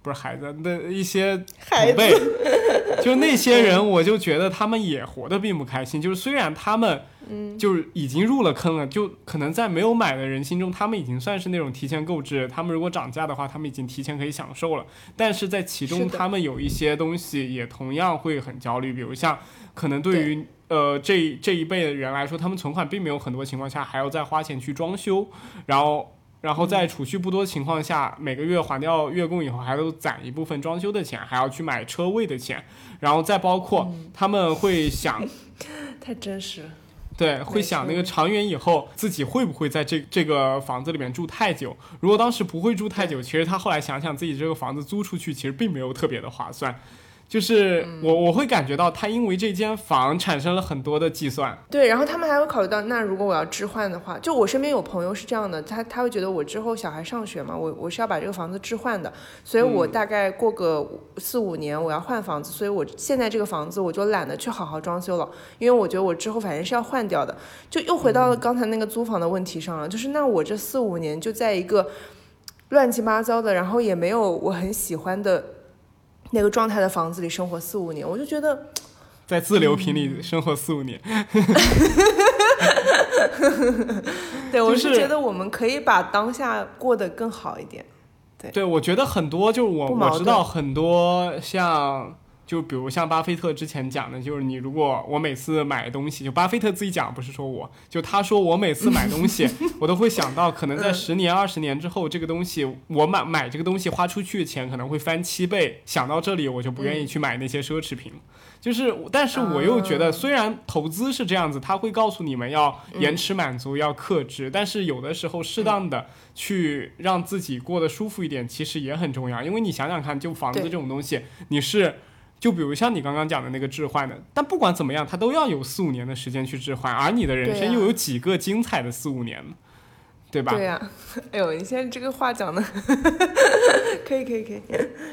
不是孩子的一些同辈，就那些人，我就觉得他们也活得并不开心。就是虽然他们，嗯，就是已经入了坑了，就可能在没有买的人心中，他们已经算是那种提前购置。他们如果涨价的话，他们已经提前可以享受了。但是在其中，他们有一些东西也同样会很焦虑，比如像可能对于呃这这一辈的人来说，他们存款并没有很多情况下，还要再花钱去装修，然后。然后在储蓄不多的情况下，每个月还掉月供以后，还要攒一部分装修的钱，还要去买车位的钱，然后再包括他们会想，太真实。对，会想那个长远以后自己会不会在这这个房子里面住太久？如果当时不会住太久，其实他后来想想自己这个房子租出去，其实并没有特别的划算。就是我我会感觉到他因为这间房产生了很多的计算，对，然后他们还会考虑到，那如果我要置换的话，就我身边有朋友是这样的，他他会觉得我之后小孩上学嘛，我我是要把这个房子置换的，所以我大概过个四五年我要换房子，所以我现在这个房子我就懒得去好好装修了，因为我觉得我之后反正是要换掉的，就又回到了刚才那个租房的问题上了，就是那我这四五年就在一个乱七八糟的，然后也没有我很喜欢的。那个状态的房子里生活四五年，我就觉得，在自流平里生活四五年，对我是觉得我们可以把当下过得更好一点。对，对我觉得很多就是我我知道很多像。就比如像巴菲特之前讲的，就是你如果我每次买东西，就巴菲特自己讲，不是说我就他说我每次买东西，我都会想到可能在十年、二十年之后，这个东西我买买这个东西花出去的钱可能会翻七倍。想到这里，我就不愿意去买那些奢侈品就是，但是我又觉得，虽然投资是这样子，他会告诉你们要延迟满足，要克制，但是有的时候适当的去让自己过得舒服一点，其实也很重要。因为你想想看，就房子这种东西，你是。就比如像你刚刚讲的那个置换的，但不管怎么样，它都要有四五年的时间去置换，而你的人生又有几个精彩的四五年呢对吧？对呀，哎呦，你现在这个话讲的，可以可以可以，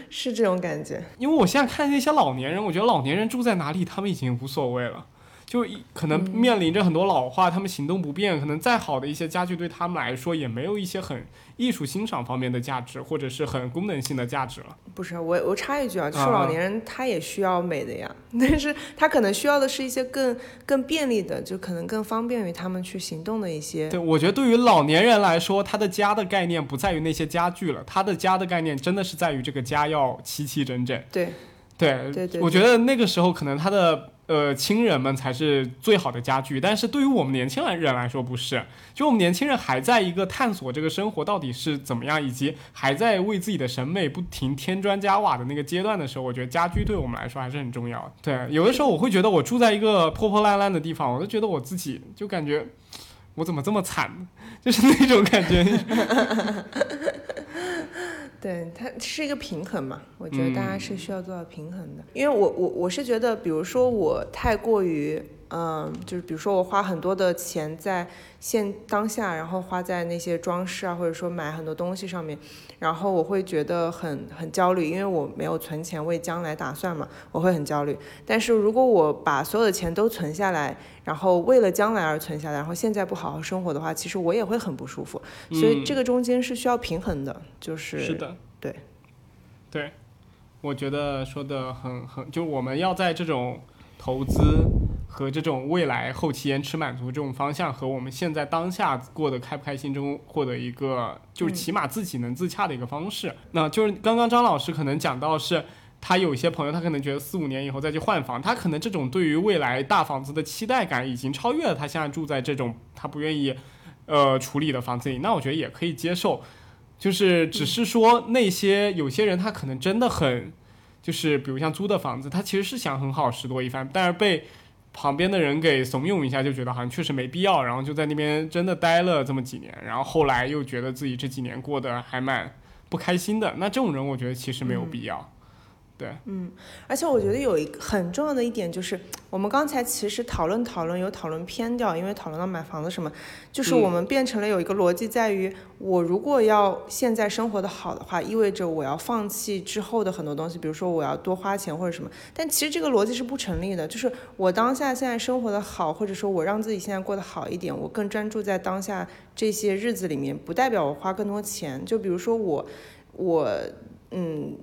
是这种感觉。因为我现在看那些老年人，我觉得老年人住在哪里，他们已经无所谓了。就可能面临着很多老化，他们行动不便，可能再好的一些家具对他们来说也没有一些很艺术欣赏方面的价值，或者是很功能性的价值了。不是我，我插一句啊，就是老年人他也需要美的呀，但是他可能需要的是一些更更便利的，就可能更方便于他们去行动的一些。对，我觉得对于老年人来说，他的家的概念不在于那些家具了，他的家的概念真的是在于这个家要齐齐整整。对，对，对对，我觉得那个时候可能他的。呃，亲人们才是最好的家具，但是对于我们年轻人来说不是。就我们年轻人还在一个探索这个生活到底是怎么样，以及还在为自己的审美不停添砖加瓦的那个阶段的时候，我觉得家居对我们来说还是很重要。对，有的时候我会觉得我住在一个破破烂烂的地方，我都觉得我自己就感觉我怎么这么惨，就是那种感觉。对，它是一个平衡嘛？我觉得大家是需要做到平衡的，因为我我我是觉得，比如说我太过于，嗯，就是比如说我花很多的钱在现当下，然后花在那些装饰啊，或者说买很多东西上面，然后我会觉得很很焦虑，因为我没有存钱为将来打算嘛，我会很焦虑。但是如果我把所有的钱都存下来，然后为了将来而存下来，然后现在不好好生活的话，其实我也会很不舒服。所以这个中间是需要平衡的，就是是的，对，对，我觉得说的很很，就我们要在这种投资和这种未来后期延迟满足这种方向和我们现在当下过得开不开心中获得一个就是起码自己能自洽的一个方式。那就是刚刚张老师可能讲到是。他有些朋友，他可能觉得四五年以后再去换房，他可能这种对于未来大房子的期待感已经超越了他现在住在这种他不愿意，呃处理的房子里。那我觉得也可以接受，就是只是说那些有些人他可能真的很，就是比如像租的房子，他其实是想很好拾掇一番，但是被旁边的人给怂恿一下，就觉得好像确实没必要，然后就在那边真的待了这么几年，然后后来又觉得自己这几年过得还蛮不开心的。那这种人，我觉得其实没有必要。对，嗯，而且我觉得有一个很重要的一点就是，我们刚才其实讨论讨论有讨论偏掉，因为讨论到买房子什么，就是我们变成了有一个逻辑在于，我如果要现在生活的好的话，意味着我要放弃之后的很多东西，比如说我要多花钱或者什么，但其实这个逻辑是不成立的，就是我当下现在生活的好，或者说我让自己现在过得好一点，我更专注在当下这些日子里面，不代表我花更多钱，就比如说我，我。嗯，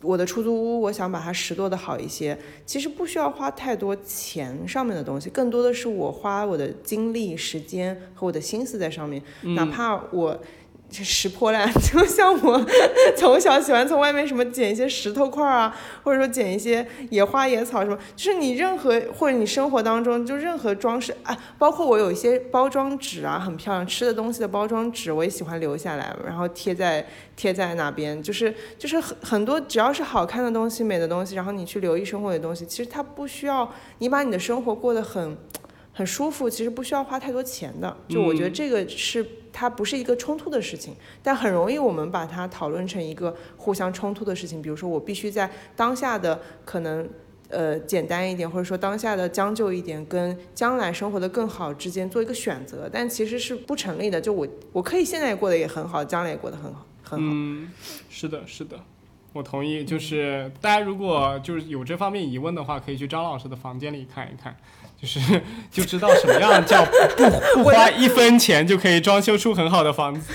我的出租屋，我想把它拾掇的好一些，其实不需要花太多钱上面的东西，更多的是我花我的精力、时间和我的心思在上面。哪怕我拾破烂，就像我 从小喜欢从外面什么捡一些石头块啊，或者说捡一些野花野草什么，就是你任何或者你生活当中就任何装饰啊，包括我有一些包装纸啊，很漂亮，吃的东西的包装纸我也喜欢留下来，然后贴在贴在那边，就是就是很很多只要是好看的东西、美的东西，然后你去留意生活的东西，其实它不需要你把你的生活过得很。很舒服，其实不需要花太多钱的。就我觉得这个是它不是一个冲突的事情，但很容易我们把它讨论成一个互相冲突的事情。比如说，我必须在当下的可能呃简单一点，或者说当下的将就一点，跟将来生活的更好之间做一个选择，但其实是不成立的。就我我可以现在过得也很好，将来也过得很好，很好。嗯，是的，是的，我同意。就是大家如果就是有这方面疑问的话，可以去张老师的房间里看一看。就是就知道什么样叫不不 花一分钱就可以装修出很好的房子。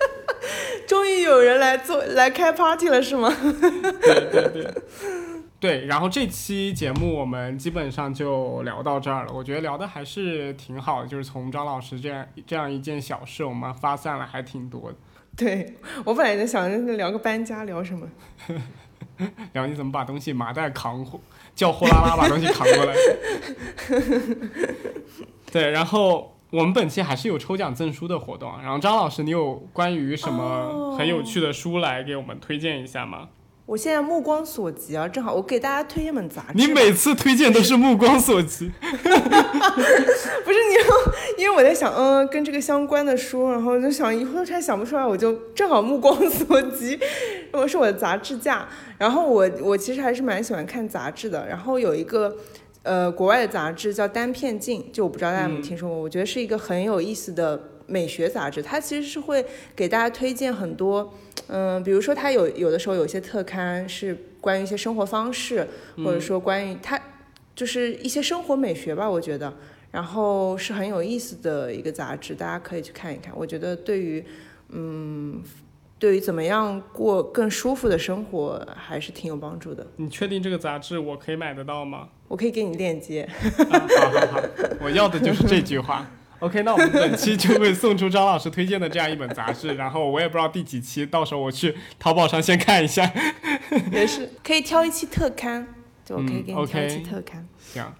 终于有人来做来开 party 了，是吗？对对对，对。然后这期节目我们基本上就聊到这儿了。我觉得聊的还是挺好的，就是从张老师这样这样一件小事，我们发散了还挺多的。对我本来在想着聊个搬家，聊什么？聊你怎么把东西麻袋扛货。叫货拉拉把东西扛过来。对，然后我们本期还是有抽奖赠书的活动。然后张老师，你有关于什么很有趣的书来给我们推荐一下吗？我现在目光所及啊，正好我给大家推荐本杂志。你每次推荐都是目光所及。不是你，因为我在想，嗯，跟这个相关的书，然后就想一会儿才想不出来，我就正好目光所及，我是我的杂志架。然后我我其实还是蛮喜欢看杂志的。然后有一个呃国外的杂志叫单片镜，就我不知道大家有没有听说过，我觉得是一个很有意思的美学杂志。它其实是会给大家推荐很多。嗯，比如说它有有的时候有一些特刊是关于一些生活方式，或者说关于它就是一些生活美学吧，我觉得，然后是很有意思的一个杂志，大家可以去看一看。我觉得对于嗯，对于怎么样过更舒服的生活还是挺有帮助的。你确定这个杂志我可以买得到吗？我可以给你链接。好好好，我要的就是这句话。OK，那我们本期就会送出张老师推荐的这样一本杂志，然后我也不知道第几期，到时候我去淘宝上先看一下。没事，可以挑一期特刊，就我可以给你挑一期特刊。行，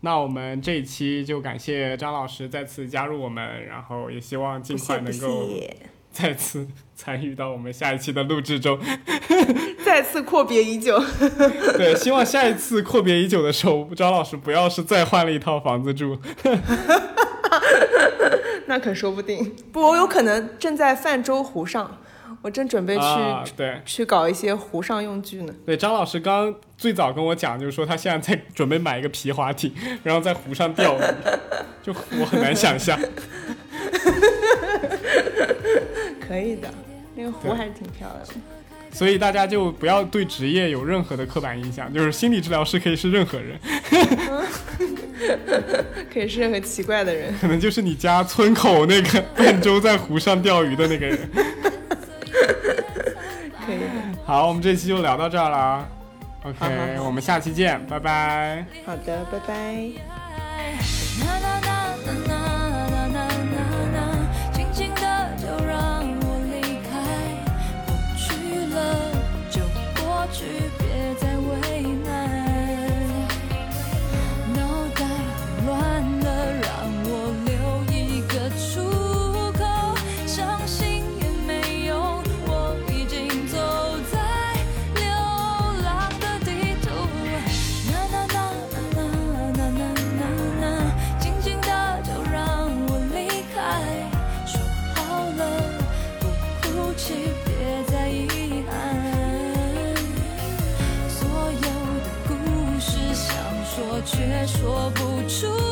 那我们这一期就感谢张老师再次加入我们，然后也希望尽快能够再次 参与到我们下一期的录制中。再次阔别已久。对，希望下一次阔别已久的时候，张老师不要是再换了一套房子住。那可说不定，不，我有可能正在泛舟湖上，我正准备去对去搞一些湖上用具呢。对，张老师刚最早跟我讲，就是说他现在在 准备买一个皮划艇，然后在湖上钓鱼，就我很难想象。可以的，那个湖还是挺漂亮的。所以大家就不要对职业有任何的刻板印象，就是心理治疗师可以是任何人，可以是任何奇怪的人，可能就是你家村口那个泛舟在湖上钓鱼的那个人。可以。好，我们这期就聊到这儿了，OK，我们下期见，拜拜。好的，拜拜。出